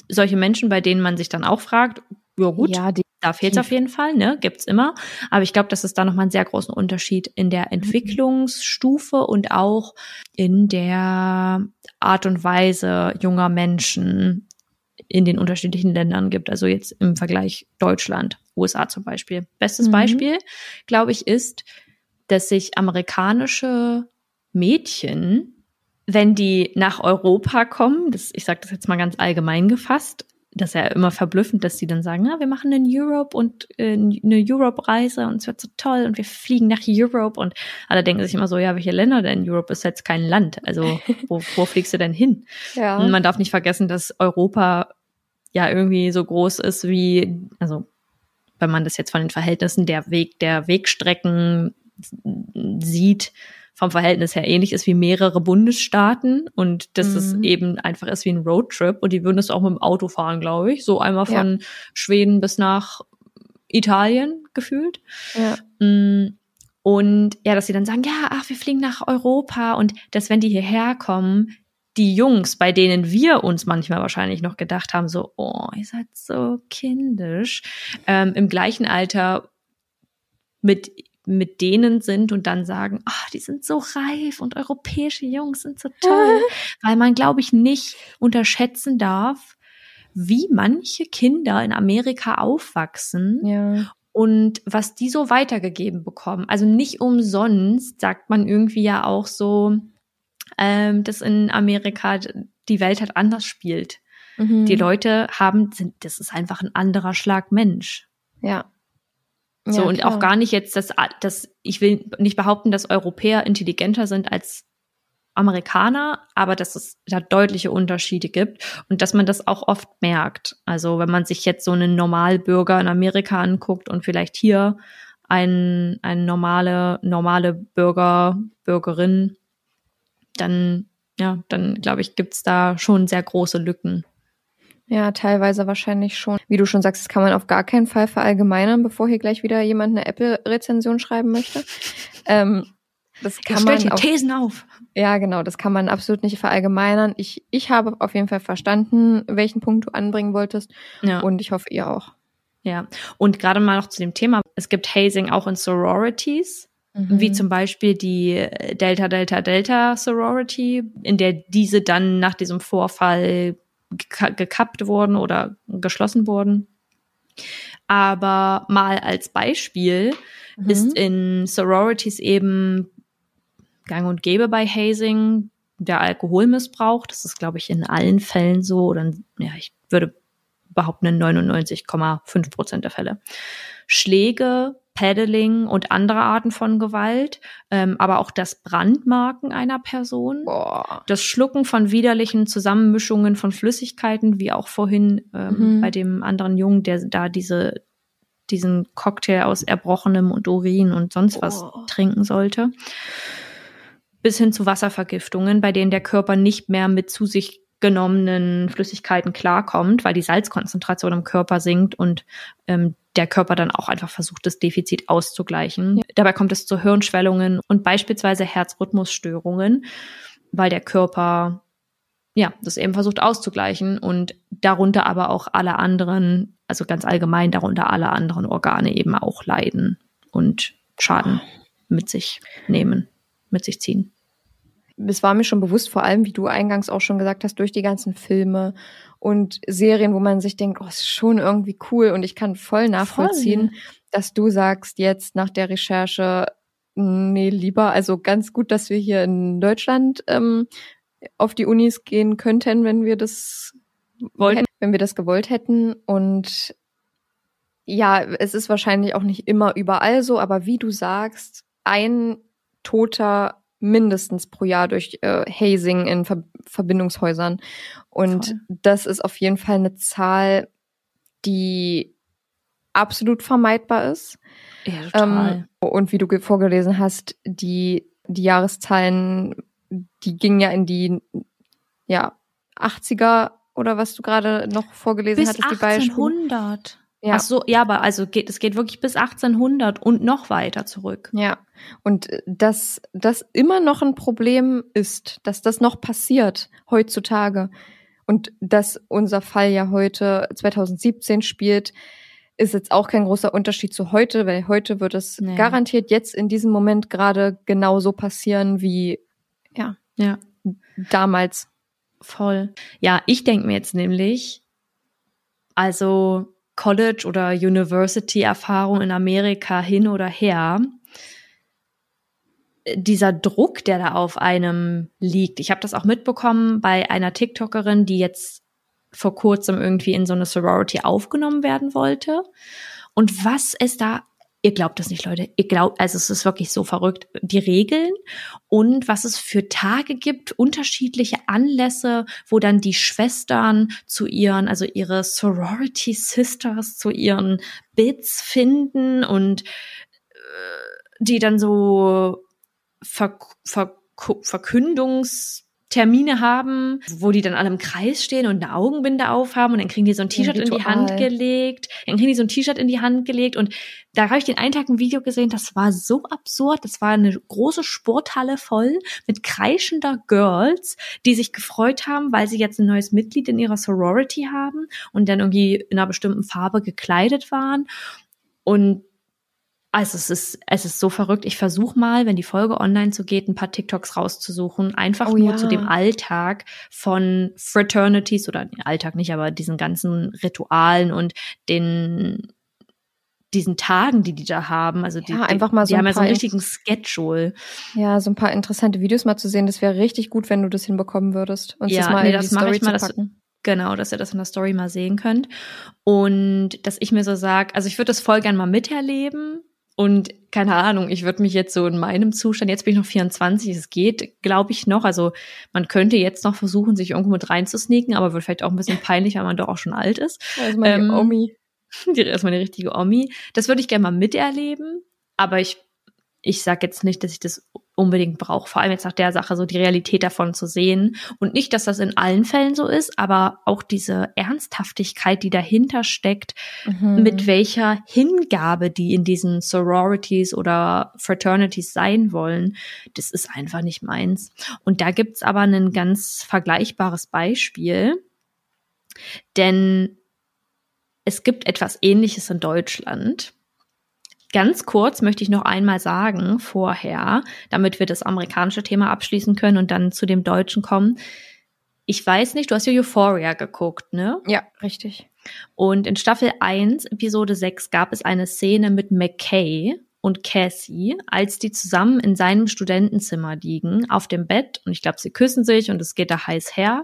Solche Menschen, bei denen man sich dann auch fragt, ja gut, ja, da fehlt es auf jeden Fall, ne? Gibt's immer. Aber ich glaube, dass es da nochmal einen sehr großen Unterschied in der Entwicklungsstufe und auch in der Art und Weise junger Menschen in den unterschiedlichen Ländern gibt. Also jetzt im Vergleich Deutschland, USA zum Beispiel. Bestes mhm. Beispiel, glaube ich, ist, dass sich amerikanische Mädchen wenn die nach Europa kommen, das, ich sage das jetzt mal ganz allgemein gefasst, das ist ja immer verblüffend, dass die dann sagen, na, wir machen einen Europe und äh, eine Europe-Reise und es wird so toll und wir fliegen nach Europe und alle denken sich immer so, ja, welche Länder denn? Europe ist jetzt kein Land, also wo, wo fliegst du denn hin? Ja. Und man darf nicht vergessen, dass Europa ja irgendwie so groß ist wie, also wenn man das jetzt von den Verhältnissen der Weg, der Wegstrecken sieht, vom Verhältnis her ähnlich ist wie mehrere Bundesstaaten und dass mhm. es eben einfach ist wie ein Roadtrip und die würden es auch mit dem Auto fahren, glaube ich. So einmal von ja. Schweden bis nach Italien gefühlt. Ja. Mm, und ja, dass sie dann sagen, ja, ach, wir fliegen nach Europa und dass wenn die hierher kommen, die Jungs, bei denen wir uns manchmal wahrscheinlich noch gedacht haben, so, oh, ihr seid so kindisch, ähm, im gleichen Alter mit mit denen sind und dann sagen, ah, die sind so reif und europäische Jungs sind so toll, weil man, glaube ich, nicht unterschätzen darf, wie manche Kinder in Amerika aufwachsen Ja. und was die so weitergegeben bekommen. Also nicht umsonst sagt man irgendwie ja auch so, ähm, dass in Amerika die Welt halt anders spielt. Mhm. Die Leute haben, sind, das ist einfach ein anderer Schlag Mensch. Ja. So, Ja, und klar. auch gar nicht jetzt, dass, dass ich will nicht behaupten, dass Europäer intelligenter sind als Amerikaner, aber dass es da deutliche Unterschiede gibt und dass man das auch oft merkt. Also wenn man sich jetzt so einen Normalbürger in Amerika anguckt und vielleicht hier ein, ein normale, normale Bürger, Bürgerin, dann, ja, dann glaube ich, gibt's da schon sehr große Lücken. Ja, teilweise wahrscheinlich schon. Wie du schon sagst, das kann man auf gar keinen Fall verallgemeinern, bevor hier gleich wieder jemand eine Apple-Rezension schreiben möchte. ähm, das kann Stellt die man auf, Thesen auf. ja, genau, das kann man absolut nicht verallgemeinern. Ich, ich habe auf jeden Fall verstanden, welchen Punkt du anbringen wolltest Ja. und ich hoffe, ihr auch. Ja, und gerade mal noch zu dem Thema. Es gibt Hazing auch in Sororities, Mhm. wie zum Beispiel die Delta Delta Delta Sorority, in der diese dann nach diesem Vorfall geka- gekappt wurden oder geschlossen wurden. Aber mal als Beispiel Mhm. ist in Sororities eben gang und gäbe bei Hazing der Alkoholmissbrauch. Das ist, glaube ich, in allen Fällen so. Oder ja, ich würde behaupten, in 99,5 Prozent der Fälle. Schläge, Paddling und andere Arten von Gewalt, ähm, aber auch das Brandmarken einer Person, Boah. das Schlucken von widerlichen Zusammenmischungen von Flüssigkeiten, wie auch vorhin ähm, Mhm. bei dem anderen Jungen, der da diese diesen Cocktail aus Erbrochenem und Urin und sonst was trinken sollte. Bis hin zu Wasservergiftungen, bei denen der Körper nicht mehr mit zu sich genommenen Flüssigkeiten klarkommt, weil die Salzkonzentration im Körper sinkt und ähm, der Körper dann auch einfach versucht, das Defizit auszugleichen. Dabei kommt es zu Hirnschwellungen und beispielsweise Herzrhythmusstörungen, weil der Körper ja, das eben versucht auszugleichen und darunter aber auch alle anderen, also ganz allgemein darunter alle anderen Organe eben auch leiden und Schaden mit sich nehmen, mit sich ziehen. Es war mir schon bewusst, vor allem, wie du eingangs auch schon gesagt hast, durch die ganzen Filme und Serien, wo man sich denkt, oh, ist schon irgendwie cool und ich kann voll nachvollziehen, dass du sagst jetzt nach der Recherche, nee, lieber, also ganz gut, dass wir hier in Deutschland ähm, auf die Unis gehen könnten, wenn wir das Wollten. hätten, wenn wir das gewollt hätten und ja, es ist wahrscheinlich auch nicht immer überall so, aber wie du sagst, ein Toter mindestens pro Jahr durch äh, Hazing in Ver Verbindungshäusern. Und Voll. das ist auf jeden Fall eine Zahl, die absolut vermeidbar ist. Ja, total. Ähm, und wie du ge- vorgelesen hast, die, die Jahreszahlen, die gingen ja in die ja, 80er oder was du gerade noch vorgelesen bis hattest, die Beispiele. 1800. Ja. Ach so, ja, aber also geht, es geht wirklich bis 1800 und noch weiter zurück. Ja, und äh, dass das immer noch ein Problem ist, dass das noch passiert heutzutage und dass unser Fall ja heute 2017 spielt, ist jetzt auch kein großer Unterschied zu heute, weil heute wird es Nee. garantiert jetzt in diesem Moment gerade genauso passieren wie ja Ja, damals. voll. Ja, ich denke mir jetzt nämlich, also College- oder University-Erfahrung in Amerika hin oder her, dieser Druck, der da auf einem liegt. Ich habe das auch mitbekommen bei einer TikTokerin, die jetzt vor kurzem irgendwie in so eine Sorority aufgenommen werden wollte. Und was es da, ihr glaubt das nicht, Leute, ihr glaubt, also es ist wirklich so verrückt, die Regeln und was es für Tage gibt, unterschiedliche Anlässe, wo dann die Schwestern zu ihren, also ihre Sorority Sisters zu ihren Bits finden und äh, die dann so Ver Ver Verkündungstänze Termine haben, wo die dann alle im Kreis stehen und eine Augenbinde aufhaben und dann kriegen die so ein T-Shirt in die Hand gelegt. Dann kriegen die so ein T-Shirt in die Hand gelegt und da habe ich den einen Tag ein Video gesehen, das war so absurd. Das war eine große Sporthalle voll mit kreischender Girls, die sich gefreut haben, weil sie jetzt ein neues Mitglied in ihrer Sorority haben und dann irgendwie in einer bestimmten Farbe gekleidet waren. Und also es ist, es ist so verrückt. Ich versuche mal, wenn die Folge online zu geht, ein paar TikToks rauszusuchen. Einfach Oh nur ja. zu dem Alltag von Fraternities oder den Alltag nicht, aber diesen ganzen Ritualen und den diesen Tagen, die die da haben. Also die, Ja, einfach mal so die haben ja so einen richtigen Schedule. Ja, so ein paar interessante Videos mal zu sehen, das wäre richtig gut, wenn du das hinbekommen würdest. Und Ja, das mal nee, in das die Story ich mal, zu packen. Genau, dass ihr das in der Story mal sehen könnt. Und dass ich mir so sag, also ich würde das voll gern mal miterleben. Und keine Ahnung, ich würde mich jetzt so in meinem Zustand, jetzt bin ich noch 24, es geht, glaube ich, noch. Also man könnte jetzt noch versuchen, sich irgendwo mit reinzusneaken, aber wird vielleicht auch ein bisschen peinlich, weil man doch auch schon alt ist. Also meine Ähm, Omi. Die ist meine richtige Omi. Das würde ich gerne mal miterleben, aber ich, ich sag jetzt nicht, dass ich das unbedingt brauche. Vor allem jetzt nach der Sache, so die Realität davon zu sehen. Und nicht, dass das in allen Fällen so ist, aber auch diese Ernsthaftigkeit, die dahinter steckt, Mhm. mit welcher Hingabe die in diesen Sororities oder Fraternities sein wollen, das ist einfach nicht meins. Und da gibt's aber ein ganz vergleichbares Beispiel, denn es gibt etwas Ähnliches in Deutschland. Ganz kurz möchte ich noch einmal sagen vorher, damit wir das amerikanische Thema abschließen können und dann zu dem deutschen kommen. Ich weiß nicht, du hast ja Euphoria geguckt, ne? Ja, richtig. Und in Staffel 1, Episode 6, gab es eine Szene mit McKay und Cassie, als die zusammen in seinem Studentenzimmer liegen, auf dem Bett. Und ich glaube, sie küssen sich und es geht da heiß her.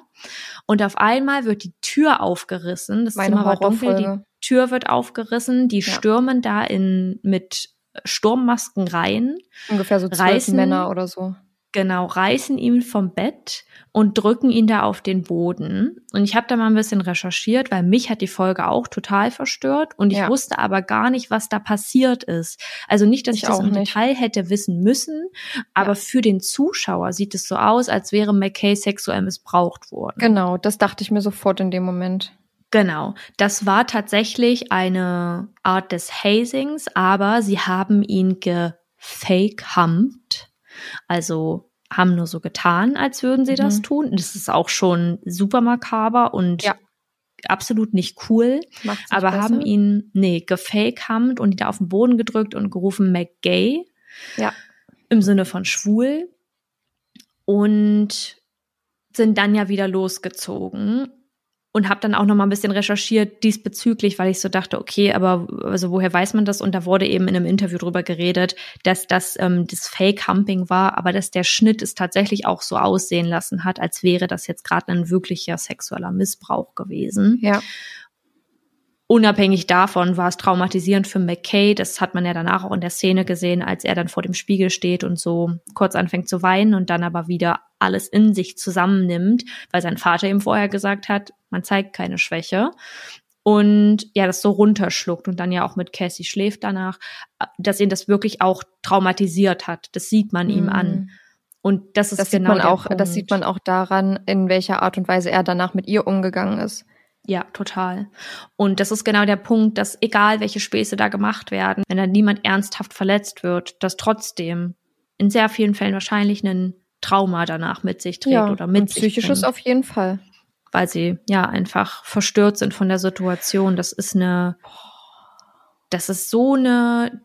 Und auf einmal wird die Tür aufgerissen. Das Meine Zimmer war dunkel. Tür wird aufgerissen. Die Ja. stürmen da in, mit Sturmmasken rein. Ungefähr so zwölf Reißen- Männer oder so. Genau, reißen ihn vom Bett und drücken ihn da auf den Boden. Und ich habe da mal ein bisschen recherchiert, weil mich hat die Folge auch total verstört und ich Ja. wusste aber gar nicht, was da passiert ist. Also nicht, dass ich, Ich das auch im nicht. Detail hätte wissen müssen, aber Ja. für den Zuschauer sieht es so aus, als wäre McKay sexuell missbraucht worden. Genau, das dachte ich mir sofort in dem Moment. Genau, das war tatsächlich eine Art des Hazings, aber sie haben ihn gefake-humpt, also haben nur so getan, als würden sie das Mhm. tun. Das ist auch schon super makaber und Ja. absolut nicht cool, Macht's aber besser. haben ihn, nee, gefake-humpt und ihn da auf den Boden gedrückt und gerufen McGay Ja. im Sinne von schwul und sind dann ja wieder losgezogen und habe dann auch noch mal ein bisschen recherchiert diesbezüglich, weil ich so dachte, okay, aber also woher weiß man das? Und da wurde eben in einem Interview drüber geredet, dass das ähm, das Fake-Humping war, aber dass der Schnitt es tatsächlich auch so aussehen lassen hat, als wäre das jetzt gerade ein wirklicher sexueller Missbrauch gewesen. Ja, Unabhängig davon war es traumatisierend für McKay. Das hat man ja danach auch in der Szene gesehen, als er dann vor dem Spiegel steht und so kurz anfängt zu weinen und dann aber wieder alles in sich zusammennimmt, weil sein Vater ihm vorher gesagt hat, man zeigt keine Schwäche. Und ja, das so runterschluckt und dann ja auch mit Cassie schläft danach, dass ihn das wirklich auch traumatisiert hat. Das sieht man ihm Mhm. an. Und das ist das genau sieht man auch, das sieht Punkt. man auch daran, in welcher Art und Weise er danach mit ihr umgegangen ist. Ja, total. Und das ist genau der Punkt, dass egal welche Späße da gemacht werden, wenn da niemand ernsthaft verletzt wird, dass trotzdem in sehr vielen Fällen wahrscheinlich ein Trauma danach mit sich trägt oder mit sich psychisches bringt, auf jeden Fall. weil sie ja einfach verstört sind von der Situation. Das ist eine, das ist so eine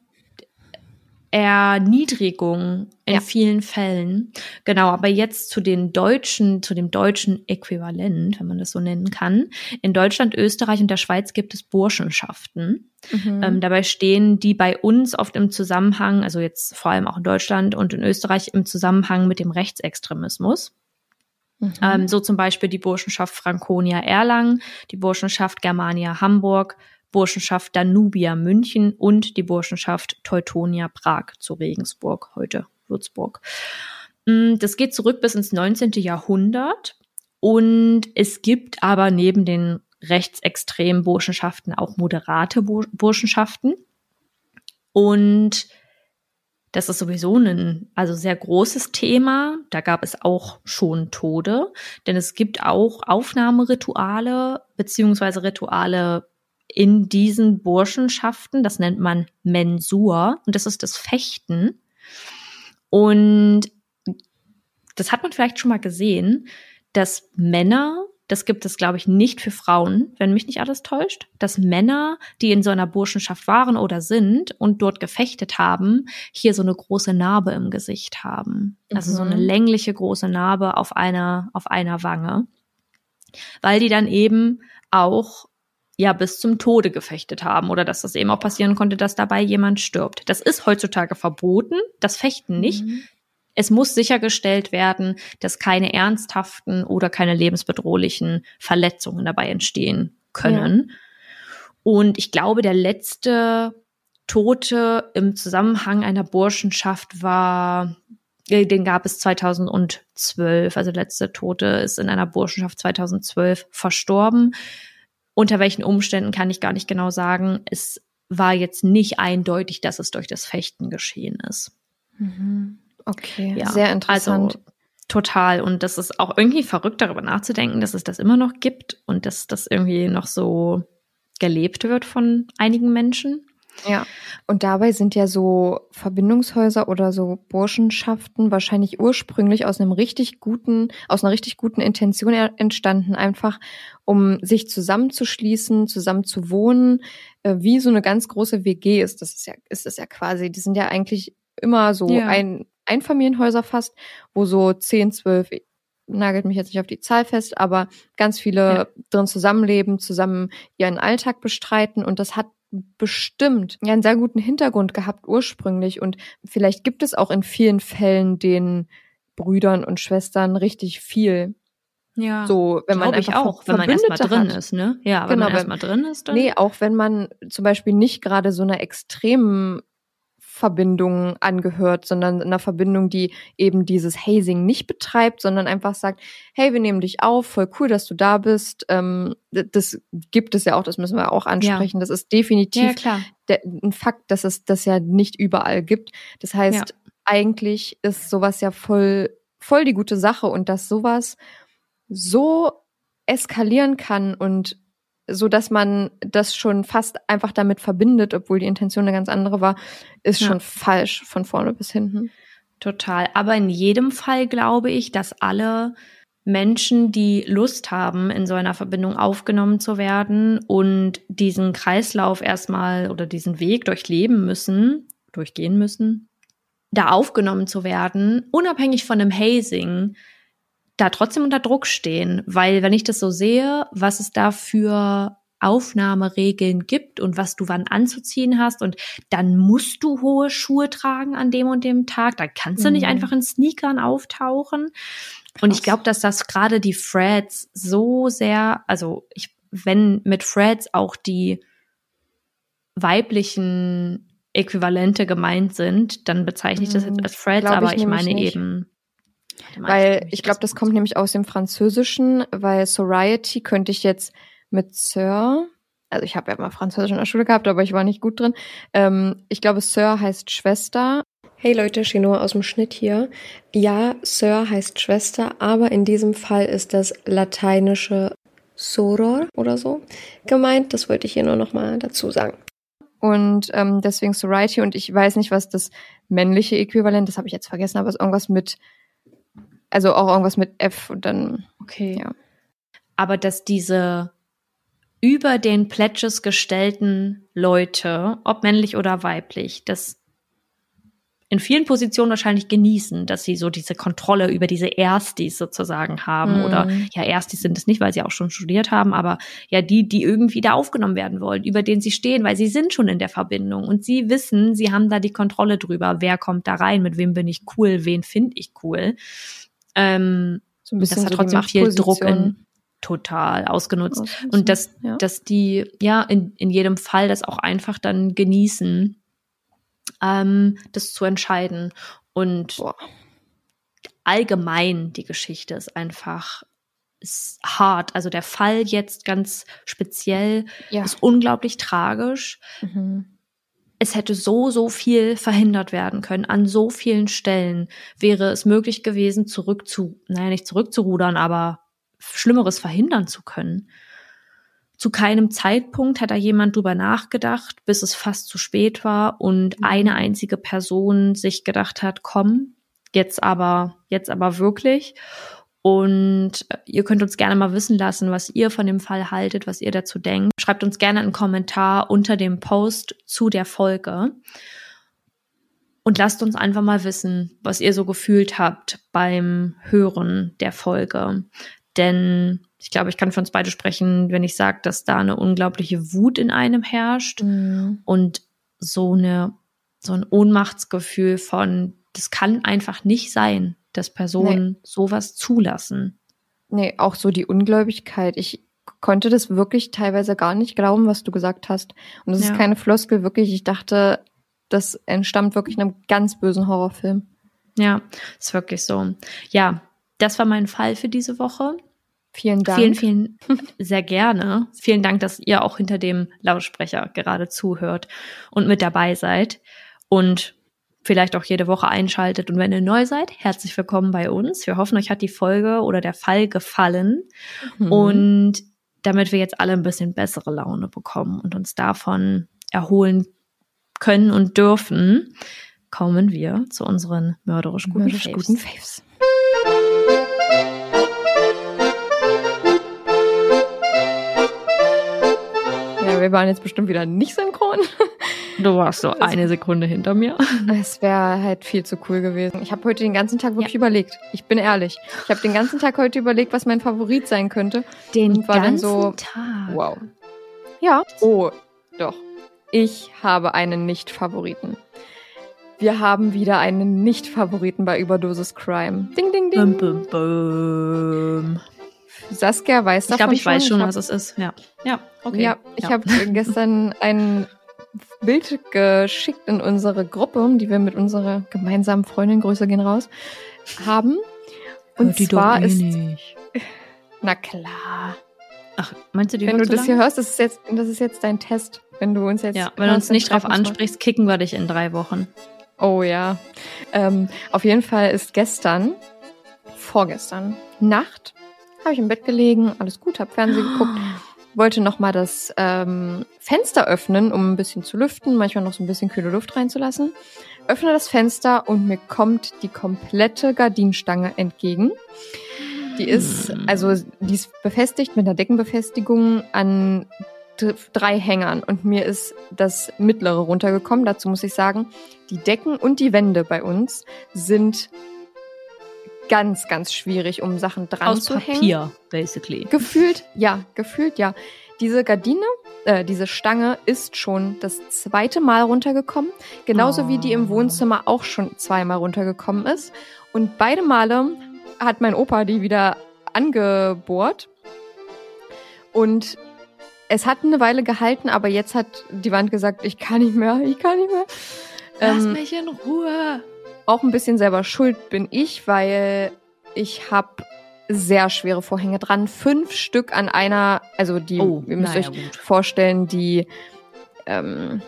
Erniedrigung in Ja. vielen Fällen. Genau, aber jetzt zu den deutschen, zu dem deutschen Äquivalent, wenn man das so nennen kann. In Deutschland, Österreich und der Schweiz gibt es Burschenschaften. Mhm. Ähm, dabei stehen die bei uns oft im Zusammenhang, also jetzt vor allem auch in Deutschland und in Österreich im Zusammenhang mit dem Rechtsextremismus. Mhm. Ähm, so zum Beispiel die Burschenschaft Franconia Erlangen, die Burschenschaft Germania Hamburg, Burschenschaft Danubia München und die Burschenschaft Teutonia Prag zu Regensburg, heute Würzburg. Mm, Das geht zurück bis ins 19. Jahrhundert und es gibt aber neben den rechtsextremen Burschenschaften auch moderate Bur Burschenschaften und Das ist sowieso ein also sehr großes Thema. Da gab es auch schon Tode, denn es gibt auch Aufnahmerituale beziehungsweise Rituale in diesen Burschenschaften. Das nennt man Mensur und das ist das Fechten. Und das hat man vielleicht schon mal gesehen, dass Männer das gibt es, glaube ich, nicht für Frauen, wenn mich nicht alles täuscht, dass Männer, die in so einer Burschenschaft waren oder sind und dort gefechtet haben, hier so eine große Narbe im Gesicht haben. Also so eine Mhm. längliche große Narbe auf einer, auf einer Wange. Weil die dann eben auch ja bis zum Tode gefechtet haben oder dass das eben auch passieren konnte, dass dabei jemand stirbt. Das ist heutzutage verboten, das Fechten nicht. Mhm. Es muss sichergestellt werden, dass keine ernsthaften oder keine lebensbedrohlichen Verletzungen dabei entstehen können. Und ich glaube, der letzte Tote im Zusammenhang einer Burschenschaft war, äh, den gab es 2012. Also der letzte Tote ist in einer Burschenschaft 2012 verstorben. Unter welchen Umständen kann ich gar nicht genau sagen. Es war jetzt nicht eindeutig, dass es durch das Fechten geschehen ist. Mhm. Okay, Ja, sehr interessant. Also, total. Und das ist auch irgendwie verrückt, darüber nachzudenken, dass es das immer noch gibt und dass das irgendwie noch so gelebt wird von einigen Menschen. Ja, und dabei sind ja so Verbindungshäuser oder so Burschenschaften wahrscheinlich ursprünglich aus einem richtig guten, aus einer richtig guten Intention entstanden, einfach um sich zusammenzuschließen, zusammen zu wohnen, äh, wie so eine ganz große WG ist. Das ist ja, ist es ja quasi. Die sind ja eigentlich immer so Ja. ein Einfamilienhäuser fast, wo so 10, 12, nagelt mich jetzt nicht auf die Zahl fest, aber ganz viele Ja. drin zusammenleben, zusammen ihren Alltag bestreiten und das hat bestimmt ja einen sehr guten Hintergrund gehabt ursprünglich und vielleicht gibt es auch in vielen Fällen den Brüdern und Schwestern richtig viel. Ja. So, wenn man ich einfach auch, Ver- wenn man erstmal Verbündete drin hat. ist, ne? Ja, wenn Genau, man erstmal drin ist, dann. Nee, auch wenn man zum Beispiel nicht gerade so einer extremen Verbindung angehört, sondern einer Verbindung, die eben dieses Hazing nicht betreibt, sondern einfach sagt, hey, wir nehmen dich auf, voll cool, dass du da bist. Ähm, das gibt es ja auch, das müssen wir auch ansprechen. Das ist definitiv ja, klar. der, ein Fakt, dass es das ja nicht überall gibt. Das heißt, eigentlich ist sowas ja voll, voll die gute Sache und dass sowas so eskalieren kann und so dass man das schon fast einfach damit verbindet, obwohl die Intention eine ganz andere war, ist Ja. schon falsch von vorne bis hinten. Total. Aber in jedem Fall glaube ich, dass alle Menschen, die Lust haben, in so einer Verbindung aufgenommen zu werden und diesen Kreislauf erstmal oder diesen Weg durchleben müssen, durchgehen müssen, da aufgenommen zu werden, unabhängig von dem Hazing, da trotzdem unter Druck stehen. Weil wenn ich das so sehe, was es da für Aufnahmeregeln gibt und was du wann anzuziehen hast und dann musst du hohe Schuhe tragen an dem und dem Tag, dann kannst du nicht Mhm. einfach in Sneakern auftauchen. Und ich Krass. glaube, dass das gerade die Freds so sehr, also ich, wenn mit Freds auch die weiblichen Äquivalente gemeint sind, dann bezeichne ich das jetzt Mhm. als Freds, aber ich ich, meine nicht. eben. Weil ich glaube, das kommt nämlich aus dem Französischen, weil Sorority könnte ich jetzt mit Sir, also ich habe ja mal Französisch in der Schule gehabt, aber ich war nicht gut drin. Ähm, ich glaube, Sir heißt Schwester. Hey Leute, Chinoa aus dem Schnitt hier. Ja, Sir heißt Schwester, aber in diesem Fall ist das lateinische Soror oder so gemeint. Das wollte ich hier nur nochmal dazu sagen. Und ähm, deswegen Sorority und ich weiß nicht, was das männliche Äquivalent, das habe ich jetzt vergessen, aber es ist irgendwas mit, also auch irgendwas mit F und dann, Okay. Ja. Aber dass diese über den Pledges gestellten Leute, ob männlich oder weiblich, das in vielen Positionen wahrscheinlich genießen, dass sie so diese Kontrolle über diese Erstis sozusagen haben. Mhm. Oder ja, Erstis sind es nicht, weil sie auch schon studiert haben, aber ja, die, die irgendwie da aufgenommen werden wollen, über den sie stehen, weil sie sind schon in der Verbindung und sie wissen, sie haben da die Kontrolle drüber, wer kommt da rein, mit wem bin ich cool, wen finde ich cool. Ähm, so ein das hat so trotzdem viel Druck in total ausgenutzt. ausnutzen. Und dass, ja. dass die ja in, in jedem Fall das auch einfach dann genießen, ähm, das zu entscheiden. Und Boah. allgemein die Geschichte ist einfach ist hart. Also der Fall jetzt ganz speziell ja. ist unglaublich tragisch. Mhm. Es hätte so, so viel verhindert werden können. An so vielen Stellen wäre es möglich gewesen, zurück zu, naja, nicht zurückzurudern, aber Schlimmeres verhindern zu können. Zu keinem Zeitpunkt hat da jemand drüber nachgedacht, bis es fast zu spät war und Mhm. eine einzige Person sich gedacht hat, komm, jetzt aber, jetzt aber wirklich. Und äh, ihr könnt uns gerne mal wissen lassen, was ihr von dem Fall haltet, was ihr dazu denkt. Schreibt uns gerne einen Kommentar unter dem Post zu der Folge. Und lasst uns einfach mal wissen, was ihr so gefühlt habt beim Hören der Folge. Denn ich glaube, ich kann für uns beide sprechen, wenn ich sage, dass da eine unglaubliche Wut in einem herrscht Mhm. und so eine so ein Ohnmachtsgefühl von das kann einfach nicht sein, dass Personen sowas zulassen. Nee, auch so die Ungläubigkeit. Ich konnte das wirklich teilweise gar nicht glauben, was du gesagt hast. Und das Ja. ist keine Floskel, wirklich. Ich dachte, das entstammt wirklich einem ganz bösen Horrorfilm. Ja, ist wirklich so. Ja, das war mein Fall für diese Woche. Vielen Dank. Vielen, vielen, sehr gerne. Vielen Dank, dass ihr auch hinter dem Lautsprecher gerade zuhört und mit dabei seid und vielleicht auch jede Woche einschaltet. Und wenn ihr neu seid, herzlich willkommen bei uns. Wir hoffen, euch hat die Folge oder der Fall gefallen Mhm. und damit wir jetzt alle ein bisschen bessere Laune bekommen und uns davon erholen können und dürfen, kommen wir zu unseren mörderisch guten Mörderisch Faves. guten Faves. Ja, wir waren jetzt bestimmt wieder nicht synchron. Du warst so eine Sekunde hinter mir. Es wäre halt viel zu cool gewesen. Ich habe heute den ganzen Tag wirklich überlegt. Ich bin ehrlich. Ich habe den ganzen Tag heute überlegt, was mein Favorit sein könnte. Den Und war dann ganzen so, Tag. Wow. Ja. Oh, doch. Ich habe einen Nicht-Favoriten. Wir haben wieder einen Nicht-Favoriten bei Überdosis Crime. Ding, ding, ding. Bum, bum, bum. Saskia weiß Ich davon glaube, ich weiß schon, was es ist. Ja. Ja, okay. Ja, ich habe gestern ein Bild geschickt in unsere Gruppe, die wir mit unserer gemeinsamen Freundin, Grüße gehen raus, haben. Und Hört die zwar eh ist, nicht. na klar, Ach, meinst du, die wenn du so das hier lange? hörst, das ist jetzt, das ist jetzt dein Test. Wenn du uns jetzt Ja, wenn du uns nicht drauf ansprichst, kicken wir dich in drei Wochen. Oh ja. Ähm, auf jeden Fall ist gestern, vorgestern Nacht, habe ich im Bett gelegen, alles gut, habe Fernsehen geguckt, wollte noch mal das ähm, Fenster öffnen, um ein bisschen zu lüften, manchmal noch so ein bisschen kühle Luft reinzulassen. Öffne das Fenster und mir kommt die komplette Gardinenstange entgegen. Die ist, also die ist befestigt mit einer Deckenbefestigung an dr- drei Hängern und mir ist das mittlere runtergekommen. Dazu muss ich sagen, die Decken und die Wände bei uns sind ganz, ganz schwierig, um Sachen dran Aus zu hängen. Papier, basically. Gefühlt, ja, gefühlt, ja. Diese Gardine, äh, diese Stange ist schon das zweite Mal runtergekommen. Genauso wie die im Oh. Wohnzimmer auch schon zweimal runtergekommen ist. Und beide Male hat mein Opa die wieder angebohrt. Und es hat eine Weile gehalten, aber jetzt hat die Wand gesagt, ich kann nicht mehr, ich kann nicht mehr. Ähm, mich in Ruhe. Auch ein bisschen selber schuld bin ich, weil ich habe sehr schwere Vorhänge dran. Fünf Stück an einer, also die, Oh, ihr müsst naja, euch gut. vorstellen, die, ähm,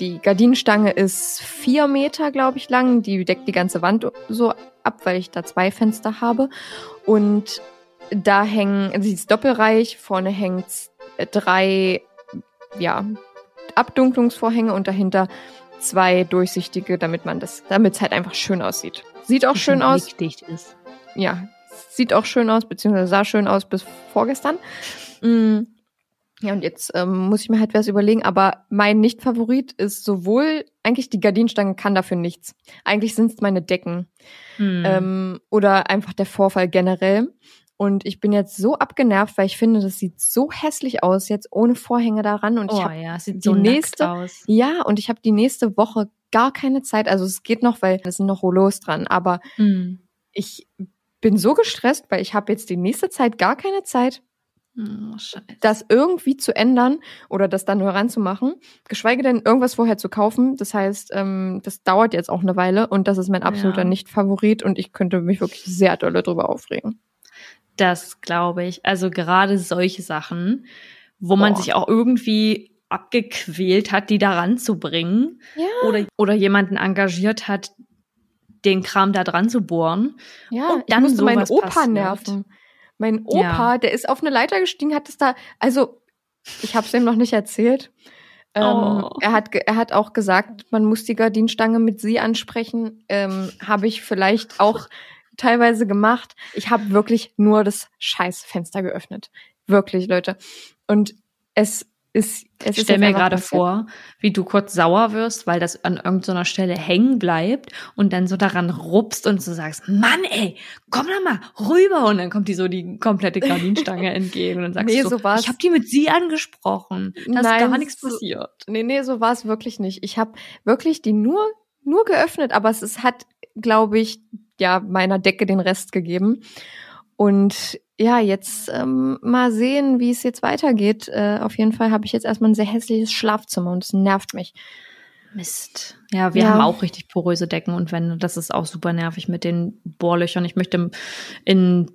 die Gardinenstange ist vier Meter, glaube ich, lang. Die deckt die ganze Wand so ab, weil ich da zwei Fenster habe. Und da hängen, also sie ist doppelreich, vorne hängt drei, ja, Abdunklungsvorhänge und dahinter zwei durchsichtige, damit man das, damit es halt einfach schön aussieht. Sieht auch schön aus. Ist. Ja, sieht auch schön aus, beziehungsweise sah schön aus bis vorgestern. Mm. Ja, und jetzt ähm, muss ich mir halt was überlegen, aber mein Nicht-Favorit ist sowohl, eigentlich die Gardinenstange kann dafür nichts. Eigentlich sind es meine Decken. Hm. Ähm, oder einfach der Vorfall generell. Und ich bin jetzt so abgenervt, weil ich finde, das sieht so hässlich aus, jetzt ohne Vorhänge daran. Und ich oh habe ja, die so nächste- ja, und ich habe die nächste Woche gar keine Zeit. Also es geht noch, weil es sind noch Rollos dran. Aber Hm. ich bin so gestresst, weil ich habe jetzt die nächste Zeit gar keine Zeit, Oh, das irgendwie zu ändern oder das dann nur ranzumachen, geschweige denn irgendwas vorher zu kaufen. Das heißt, ähm, das dauert jetzt auch eine Weile und das ist mein absoluter Ja. Nicht-Favorit und ich könnte mich wirklich sehr doll darüber aufregen. Das glaube ich. Also gerade solche Sachen, wo man Boah. sich auch irgendwie abgequält hat, die da ranzubringen. Ja. Oder, oder jemanden engagiert hat, den Kram da dran zu bohren. Ja, Und ich dann musste meinen Opa passiert. nerven. Mein Opa, Ja. der ist auf eine Leiter gestiegen, hat es da, also ich habe es ihm noch nicht erzählt. Ähm, Oh. er, hat, er hat auch gesagt, man muss die Gardinenstange mit sie ansprechen. Ähm, habe ich vielleicht auch teilweise gemacht. Ich habe wirklich nur das scheiß Fenster geöffnet. Wirklich, Leute. Und es ist, es Ich ist stelle mir gerade vor, wie du kurz sauer wirst, weil das an irgendeiner Stelle hängen bleibt und dann so daran rupst und so sagst, Mann, ey, komm doch mal rüber. Und dann kommt die so die komplette Gardinenstange entgegen und dann sagst Nee, du, so ich habe die mit sie angesprochen. Da ist Nein, gar nichts so- passiert. Nee, nee, so war es wirklich nicht. Ich habe wirklich die nur, nur geöffnet, aber es, es hat, glaube ich, ja, meiner Decke den Rest gegeben. Und ja, jetzt ähm, mal sehen, wie es jetzt weitergeht. Äh, auf jeden Fall habe ich jetzt erstmal ein sehr hässliches Schlafzimmer und es nervt mich. Mist. Ja, wir Ja. haben auch richtig poröse Decken und Wände. Das ist auch super nervig mit den Bohrlöchern. Ich möchte in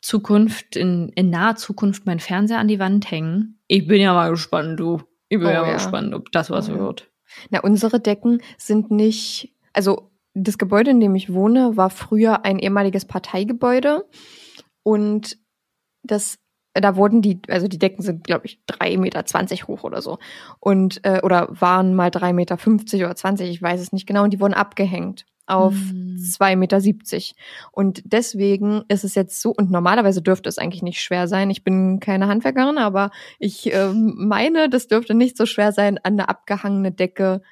Zukunft, in, in naher Zukunft meinen Fernseher an die Wand hängen. Ich bin ja mal gespannt, du. Ich bin Oh ja mal ja. gespannt, ob das was Oh wird. Na, unsere Decken sind nicht, also das Gebäude, in dem ich wohne, war früher ein ehemaliges Parteigebäude und das, da wurden die, also die Decken sind, glaube ich, 3,20 Meter hoch oder so und, äh, oder waren mal 3,50 Meter oder 20, ich weiß es nicht genau, und die wurden abgehängt auf Hm. 2,70 Meter. Und deswegen ist es jetzt so, und normalerweise dürfte es eigentlich nicht schwer sein. Ich bin keine Handwerkerin, aber ich ähm, meine, das dürfte nicht so schwer sein, an eine abgehangene Decke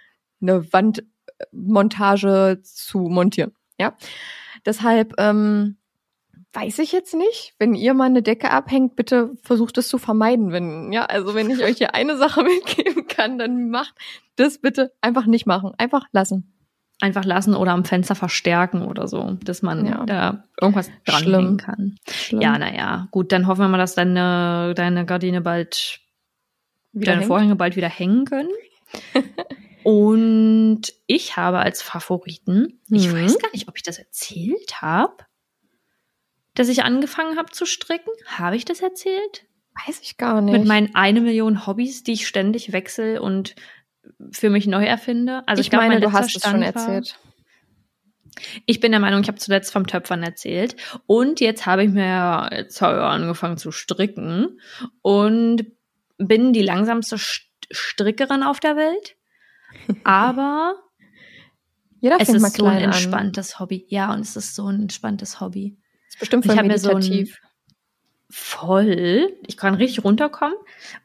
eine Wandmontage zu montieren. Ja. Deshalb ähm, weiß ich jetzt nicht. Wenn ihr mal eine Decke abhängt, bitte versucht es zu vermeiden. Wenn, ja, also wenn ich euch hier eine Sache mitgeben kann, dann macht das bitte einfach nicht machen. Einfach lassen. Einfach lassen oder am Fenster verstärken oder so, dass man Ja. da irgendwas dranhängen Schlimm. kann. Schlimm. Ja, naja, gut, dann hoffen wir mal, dass deine, deine Gardine bald Wieder deine hängt. Vorhänge bald wieder hängen können. Und ich habe als Favoriten, ich Mhm. weiß gar nicht, ob ich das erzählt habe, dass ich angefangen habe zu stricken. Habe ich das erzählt? Weiß ich gar nicht. Mit meinen eine Million Hobbys, die ich ständig wechsle und für mich neu erfinde. Also ich, ich glaube, meine, mein du hast es schon war- erzählt. ich bin der Meinung, ich habe zuletzt vom Töpfern erzählt. Und jetzt habe ich mir jetzt habe ich angefangen zu stricken und bin die langsamste St- Strickerin auf der Welt. Aber Jeder es ist so ein klein an. entspanntes Hobby. Ja, und es ist so ein entspanntes Hobby. Ist bestimmt Ich voll hab mir so meditativ. Voll. Ich kann richtig runterkommen.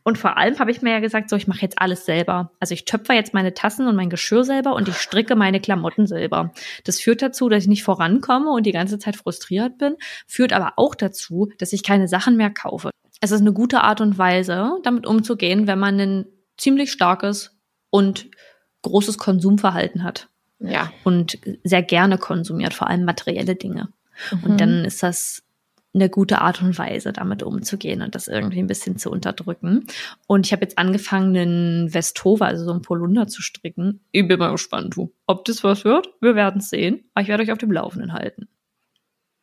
Und vor allem habe ich mir ja gesagt, so, ich mache jetzt alles selber. Also ich töpfer jetzt meine Tassen und mein Geschirr selber und ich stricke meine Klamotten selber. Das führt dazu, dass ich nicht vorankomme und die ganze Zeit frustriert bin, führt aber auch dazu, dass ich keine Sachen mehr kaufe. Es ist eine gute Art und Weise, damit umzugehen, wenn man ein ziemlich starkes und großes Konsumverhalten hat ja. und sehr gerne konsumiert, vor allem materielle Dinge. Mhm. Und dann ist das eine gute Art und Weise, damit umzugehen und das irgendwie ein bisschen zu unterdrücken. Und ich habe jetzt angefangen, einen Westova, also so einen Polunder zu stricken. Ich bin mal gespannt. Ob das was wird, wir werden es sehen. Aber ich werde euch auf dem Laufenden halten.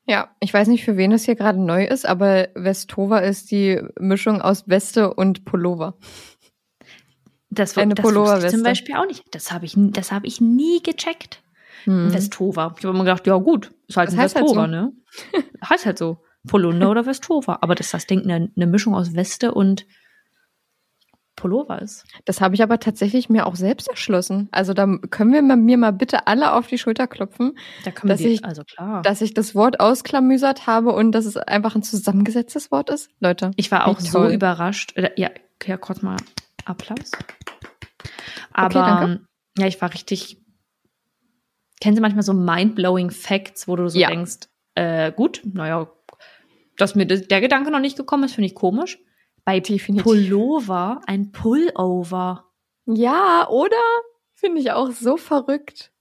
Ja, ich weiß nicht, für wen das hier gerade neu ist, aber Westova ist die Mischung aus Weste und Pullover. Das, Eine das wusste ich zum Beispiel auch nicht. Das habe ich, nie- das habe ich nie gecheckt. Hm. Westova. Ich habe immer gedacht, ja gut, ist halt Das ein heißt halt so. ne? heißt halt so. Polunder oder Westova. Aber dass das Ding eine, eine Mischung aus Weste und Pullover ist. Das habe ich aber tatsächlich mir auch selbst erschlossen. Also da können wir mir mal bitte alle auf die Schulter klopfen, Da können Dass wir ich- also klar. dass ich das Wort ausklamüsert habe und dass es einfach ein zusammengesetztes Wort ist. Leute. Ich war auch so überrascht. Äh, Ja, ja, kurz mal Applaus. Aber danke. ja, ich war richtig. Kennen Sie manchmal so mind-blowing Facts, wo du so Ja. denkst, äh, gut, naja, dass mir der Gedanke noch nicht gekommen ist, finde ich komisch. Bei Definitiv. Pullover ein Pullover. Ja, oder? Finde ich auch so verrückt.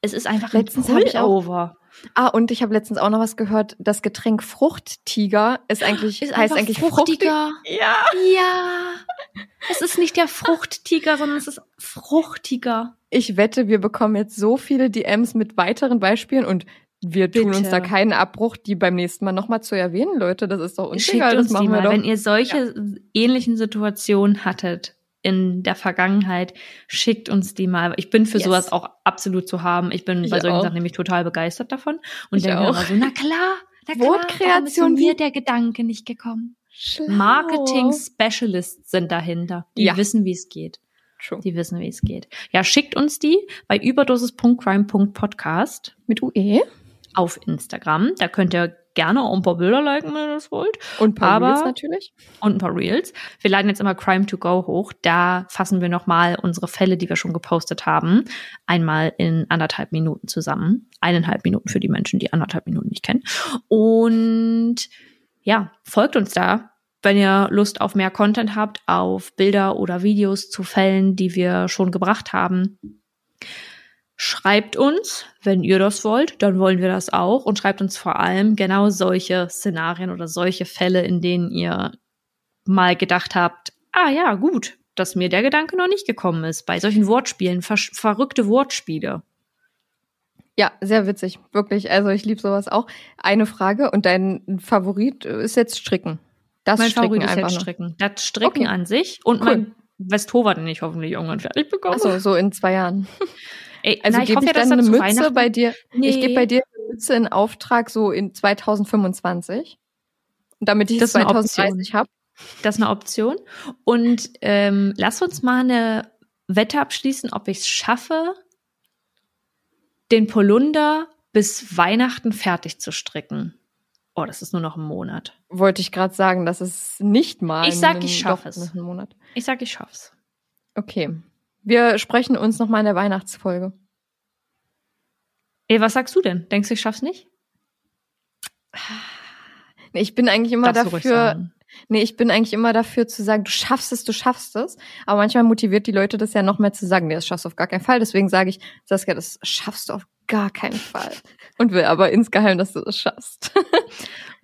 Es ist einfach Letztens ein Pullover. Ah, und ich habe letztens auch noch was gehört. Das Getränk Fruchttiger ist eigentlich, Ist heißt eigentlich fruchtiger. Fruchtig. Ja. Ja. Es ist nicht der Fruchttiger, sondern es ist fruchtiger. Ich wette, wir bekommen jetzt so viele DMs mit weiteren Beispielen und wir tun Bitte. uns da keinen Abbruch, die beim nächsten Mal nochmal zu erwähnen, Leute. Das ist doch uns Schickt egal, das uns die machen wir mal, doch. wenn ihr solche ähnlichen Situationen hattet. In der Vergangenheit, schickt uns die mal. Ich bin für Yes. sowas auch absolut zu haben. Ich bin Ich bei solchen auch. Sachen nämlich total begeistert davon und Ich denke auch. immer so, na klar, na klar, Wortkreation, mir wie- der Gedanke nicht gekommen. Schlau. Marketing Specialists sind dahinter. Die Ja. wissen, wie es geht. True. Die wissen, wie es geht. Ja, schickt uns die bei überdosis.crime.podcast Mit UE auf Instagram. Da könnt ihr gerne auch ein paar Bilder liken, wenn ihr das wollt. und ein paar Aber- Reels natürlich. Und ein paar Reels. Wir laden jetzt immer Crime to Go hoch. Da fassen wir nochmal unsere Fälle, die wir schon gepostet haben, einmal in anderthalb Minuten zusammen. Eineinhalb Minuten für die Menschen, die anderthalb Minuten nicht kennen. Und ja, folgt uns da, wenn ihr Lust auf mehr Content habt, auf Bilder oder Videos zu Fällen, die wir schon gebracht haben. Schreibt uns, wenn ihr das wollt, dann wollen wir das auch. Und schreibt uns vor allem genau solche Szenarien oder solche Fälle, in denen ihr mal gedacht habt, ah ja, gut, dass mir der Gedanke noch nicht gekommen ist. Bei solchen Wortspielen, ver verrückte Wortspiele. Ja, sehr witzig, wirklich. Also ich liebe sowas auch. Eine Frage und dein Favorit ist jetzt Stricken. Das mein Stricken Favorit ist einfach jetzt. Stricken. Das Stricken Okay. an sich und Cool. mein Westhover, den ich hoffentlich irgendwann fertig bekomme. Achso, so in zwei Jahren. Ey, Also na, ich gebe hoffe ich dass dann eine Mütze bei dir. Nee. Ich gebe bei dir eine Mütze in Auftrag so in 2025. Und damit ich Das es ist eine 2030 habe. Das ist eine Option. Und ähm, lass uns mal eine Wette abschließen, ob ich es schaffe, den Polunder bis Weihnachten fertig zu stricken. Oh, das ist nur noch ein Monat. Wollte ich gerade sagen, das ist nicht mal. Ich sag, ein- ich schaff doch, es. einen. Ich sag, ich schaff's. Okay. Wir sprechen uns noch mal in der Weihnachtsfolge. Ey, was sagst du denn? Denkst du, ich schaff's nicht? Nee, ich bin eigentlich immer Darfst dafür, nee, ich bin eigentlich immer dafür zu sagen, du schaffst es, du schaffst es. Aber manchmal motiviert die Leute das ja noch mehr zu sagen, nee, das schaffst du auf gar keinen Fall. Deswegen sage ich, Saskia, das schaffst du auf gar keinen Fall. Und will aber insgeheim, dass du das schaffst.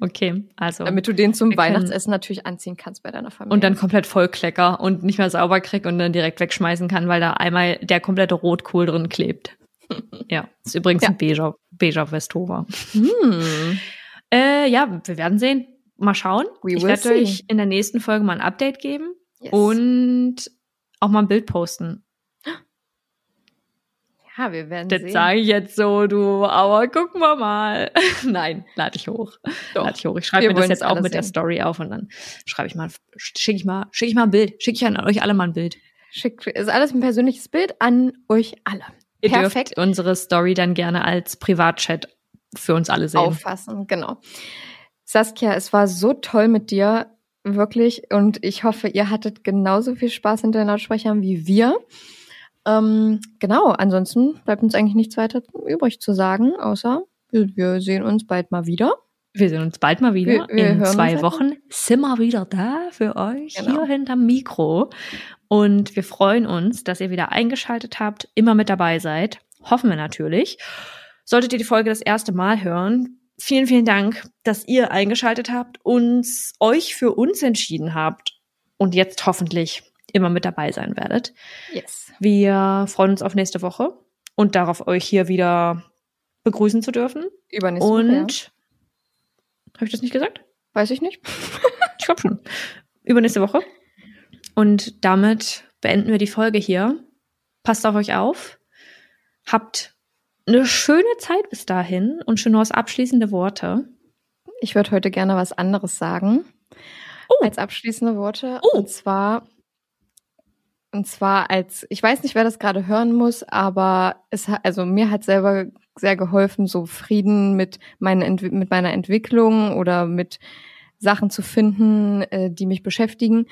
Okay, also. Damit du den zum Weihnachtsessen natürlich anziehen kannst bei deiner Familie. und dann komplett vollklecker und nicht mehr sauber krieg und dann direkt wegschmeißen kann, weil da einmal der komplette Rotkohl drin klebt. ja, ist übrigens Ja. ein beiger, beiger Westhover. hm. Äh, ja, wir werden sehen. Mal schauen. We ich werde euch in der nächsten Folge mal ein Update geben Yes. und auch mal ein Bild posten. Ja, wir werden Das sehen. sage ich jetzt so, du, aber gucken wir mal. Nein, lade ich hoch. Doch. Lade ich hoch. Ich schreibe mir das jetzt auch mit der sehen. Story auf und dann schreibe ich mal, schicke ich mal, schicke ich mal ein Bild. Schicke ich an euch alle mal ein Bild. Schickt, ist alles ein persönliches Bild an euch alle. Ihr Perfekt. dürft unsere Story dann gerne als Privatchat für uns alle sehen. auffassen, genau. Saskia, es war so toll mit dir, wirklich. Und ich hoffe, ihr hattet genauso viel Spaß hinter den Lautsprechern wie wir. Ähm, genau, ansonsten bleibt uns eigentlich nichts weiter übrig zu sagen, außer wir, wir sehen uns bald mal wieder. Wir sehen uns bald mal wieder. Wir- wir In zwei Wochen sind wir wieder da für euch Genau. hier hinterm Mikro. Und wir freuen uns, dass ihr wieder eingeschaltet habt, immer mit dabei seid. Hoffen wir natürlich. Solltet ihr die Folge das erste Mal hören, vielen, vielen Dank, dass ihr eingeschaltet habt, uns, euch für uns entschieden habt und jetzt hoffentlich immer mit dabei sein werdet. Yes. Wir freuen uns auf nächste Woche und darauf, euch hier wieder begrüßen zu dürfen. Übernächste Woche, ja. Und habe ich das nicht gesagt? Weiß ich nicht. Ich glaube schon. Übernächste Woche. Und damit beenden wir die Folge hier. Passt auf euch auf. Habt eine schöne Zeit bis dahin und schon aus abschließende Worte. Ich würde heute gerne was anderes sagen. Oh. Als abschließende Worte. Oh. Und zwar, und zwar als, ich weiß nicht, wer das gerade hören muss, aber es hat, also mir hat selber sehr geholfen, so Frieden mit, meinen, mit meiner Entwicklung oder mit Sachen zu finden, äh, die mich beschäftigen.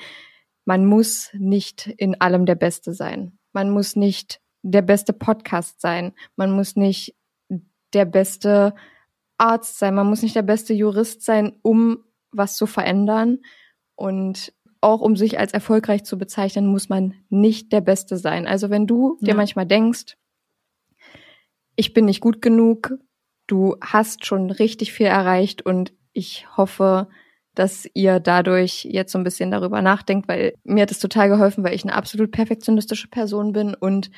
Man muss nicht in allem der Beste sein. Man muss nicht der beste Podcast sein. Man muss nicht der beste Arzt sein. Man muss nicht der beste Jurist sein, um was zu verändern. Und auch um sich als erfolgreich zu bezeichnen, muss man nicht der Beste sein. Also wenn du dir Ja. manchmal denkst, ich bin nicht gut genug, du hast schon richtig viel erreicht und ich hoffe, dass ihr dadurch jetzt so ein bisschen darüber nachdenkt, weil mir hat es total geholfen, weil ich eine absolut perfektionistische Person bin und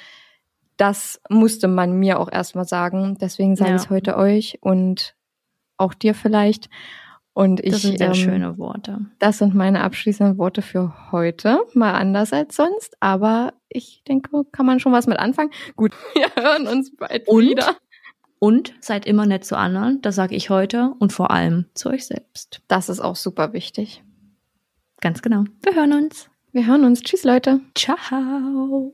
das musste man mir auch erstmal sagen. Deswegen sage Ja. ich es heute euch und auch dir vielleicht. Und ich, Das sind sehr ähm, schöne Worte. Das sind meine abschließenden Worte für heute. Mal anders als sonst, aber ich denke, kann man schon was mit anfangen. Gut, wir hören uns bald Und? wieder. Und seid immer nett zu anderen, das sage ich heute und vor allem zu euch selbst. Das ist auch super wichtig. Ganz genau. Wir hören uns. Wir hören uns. Tschüss, Leute. Ciao.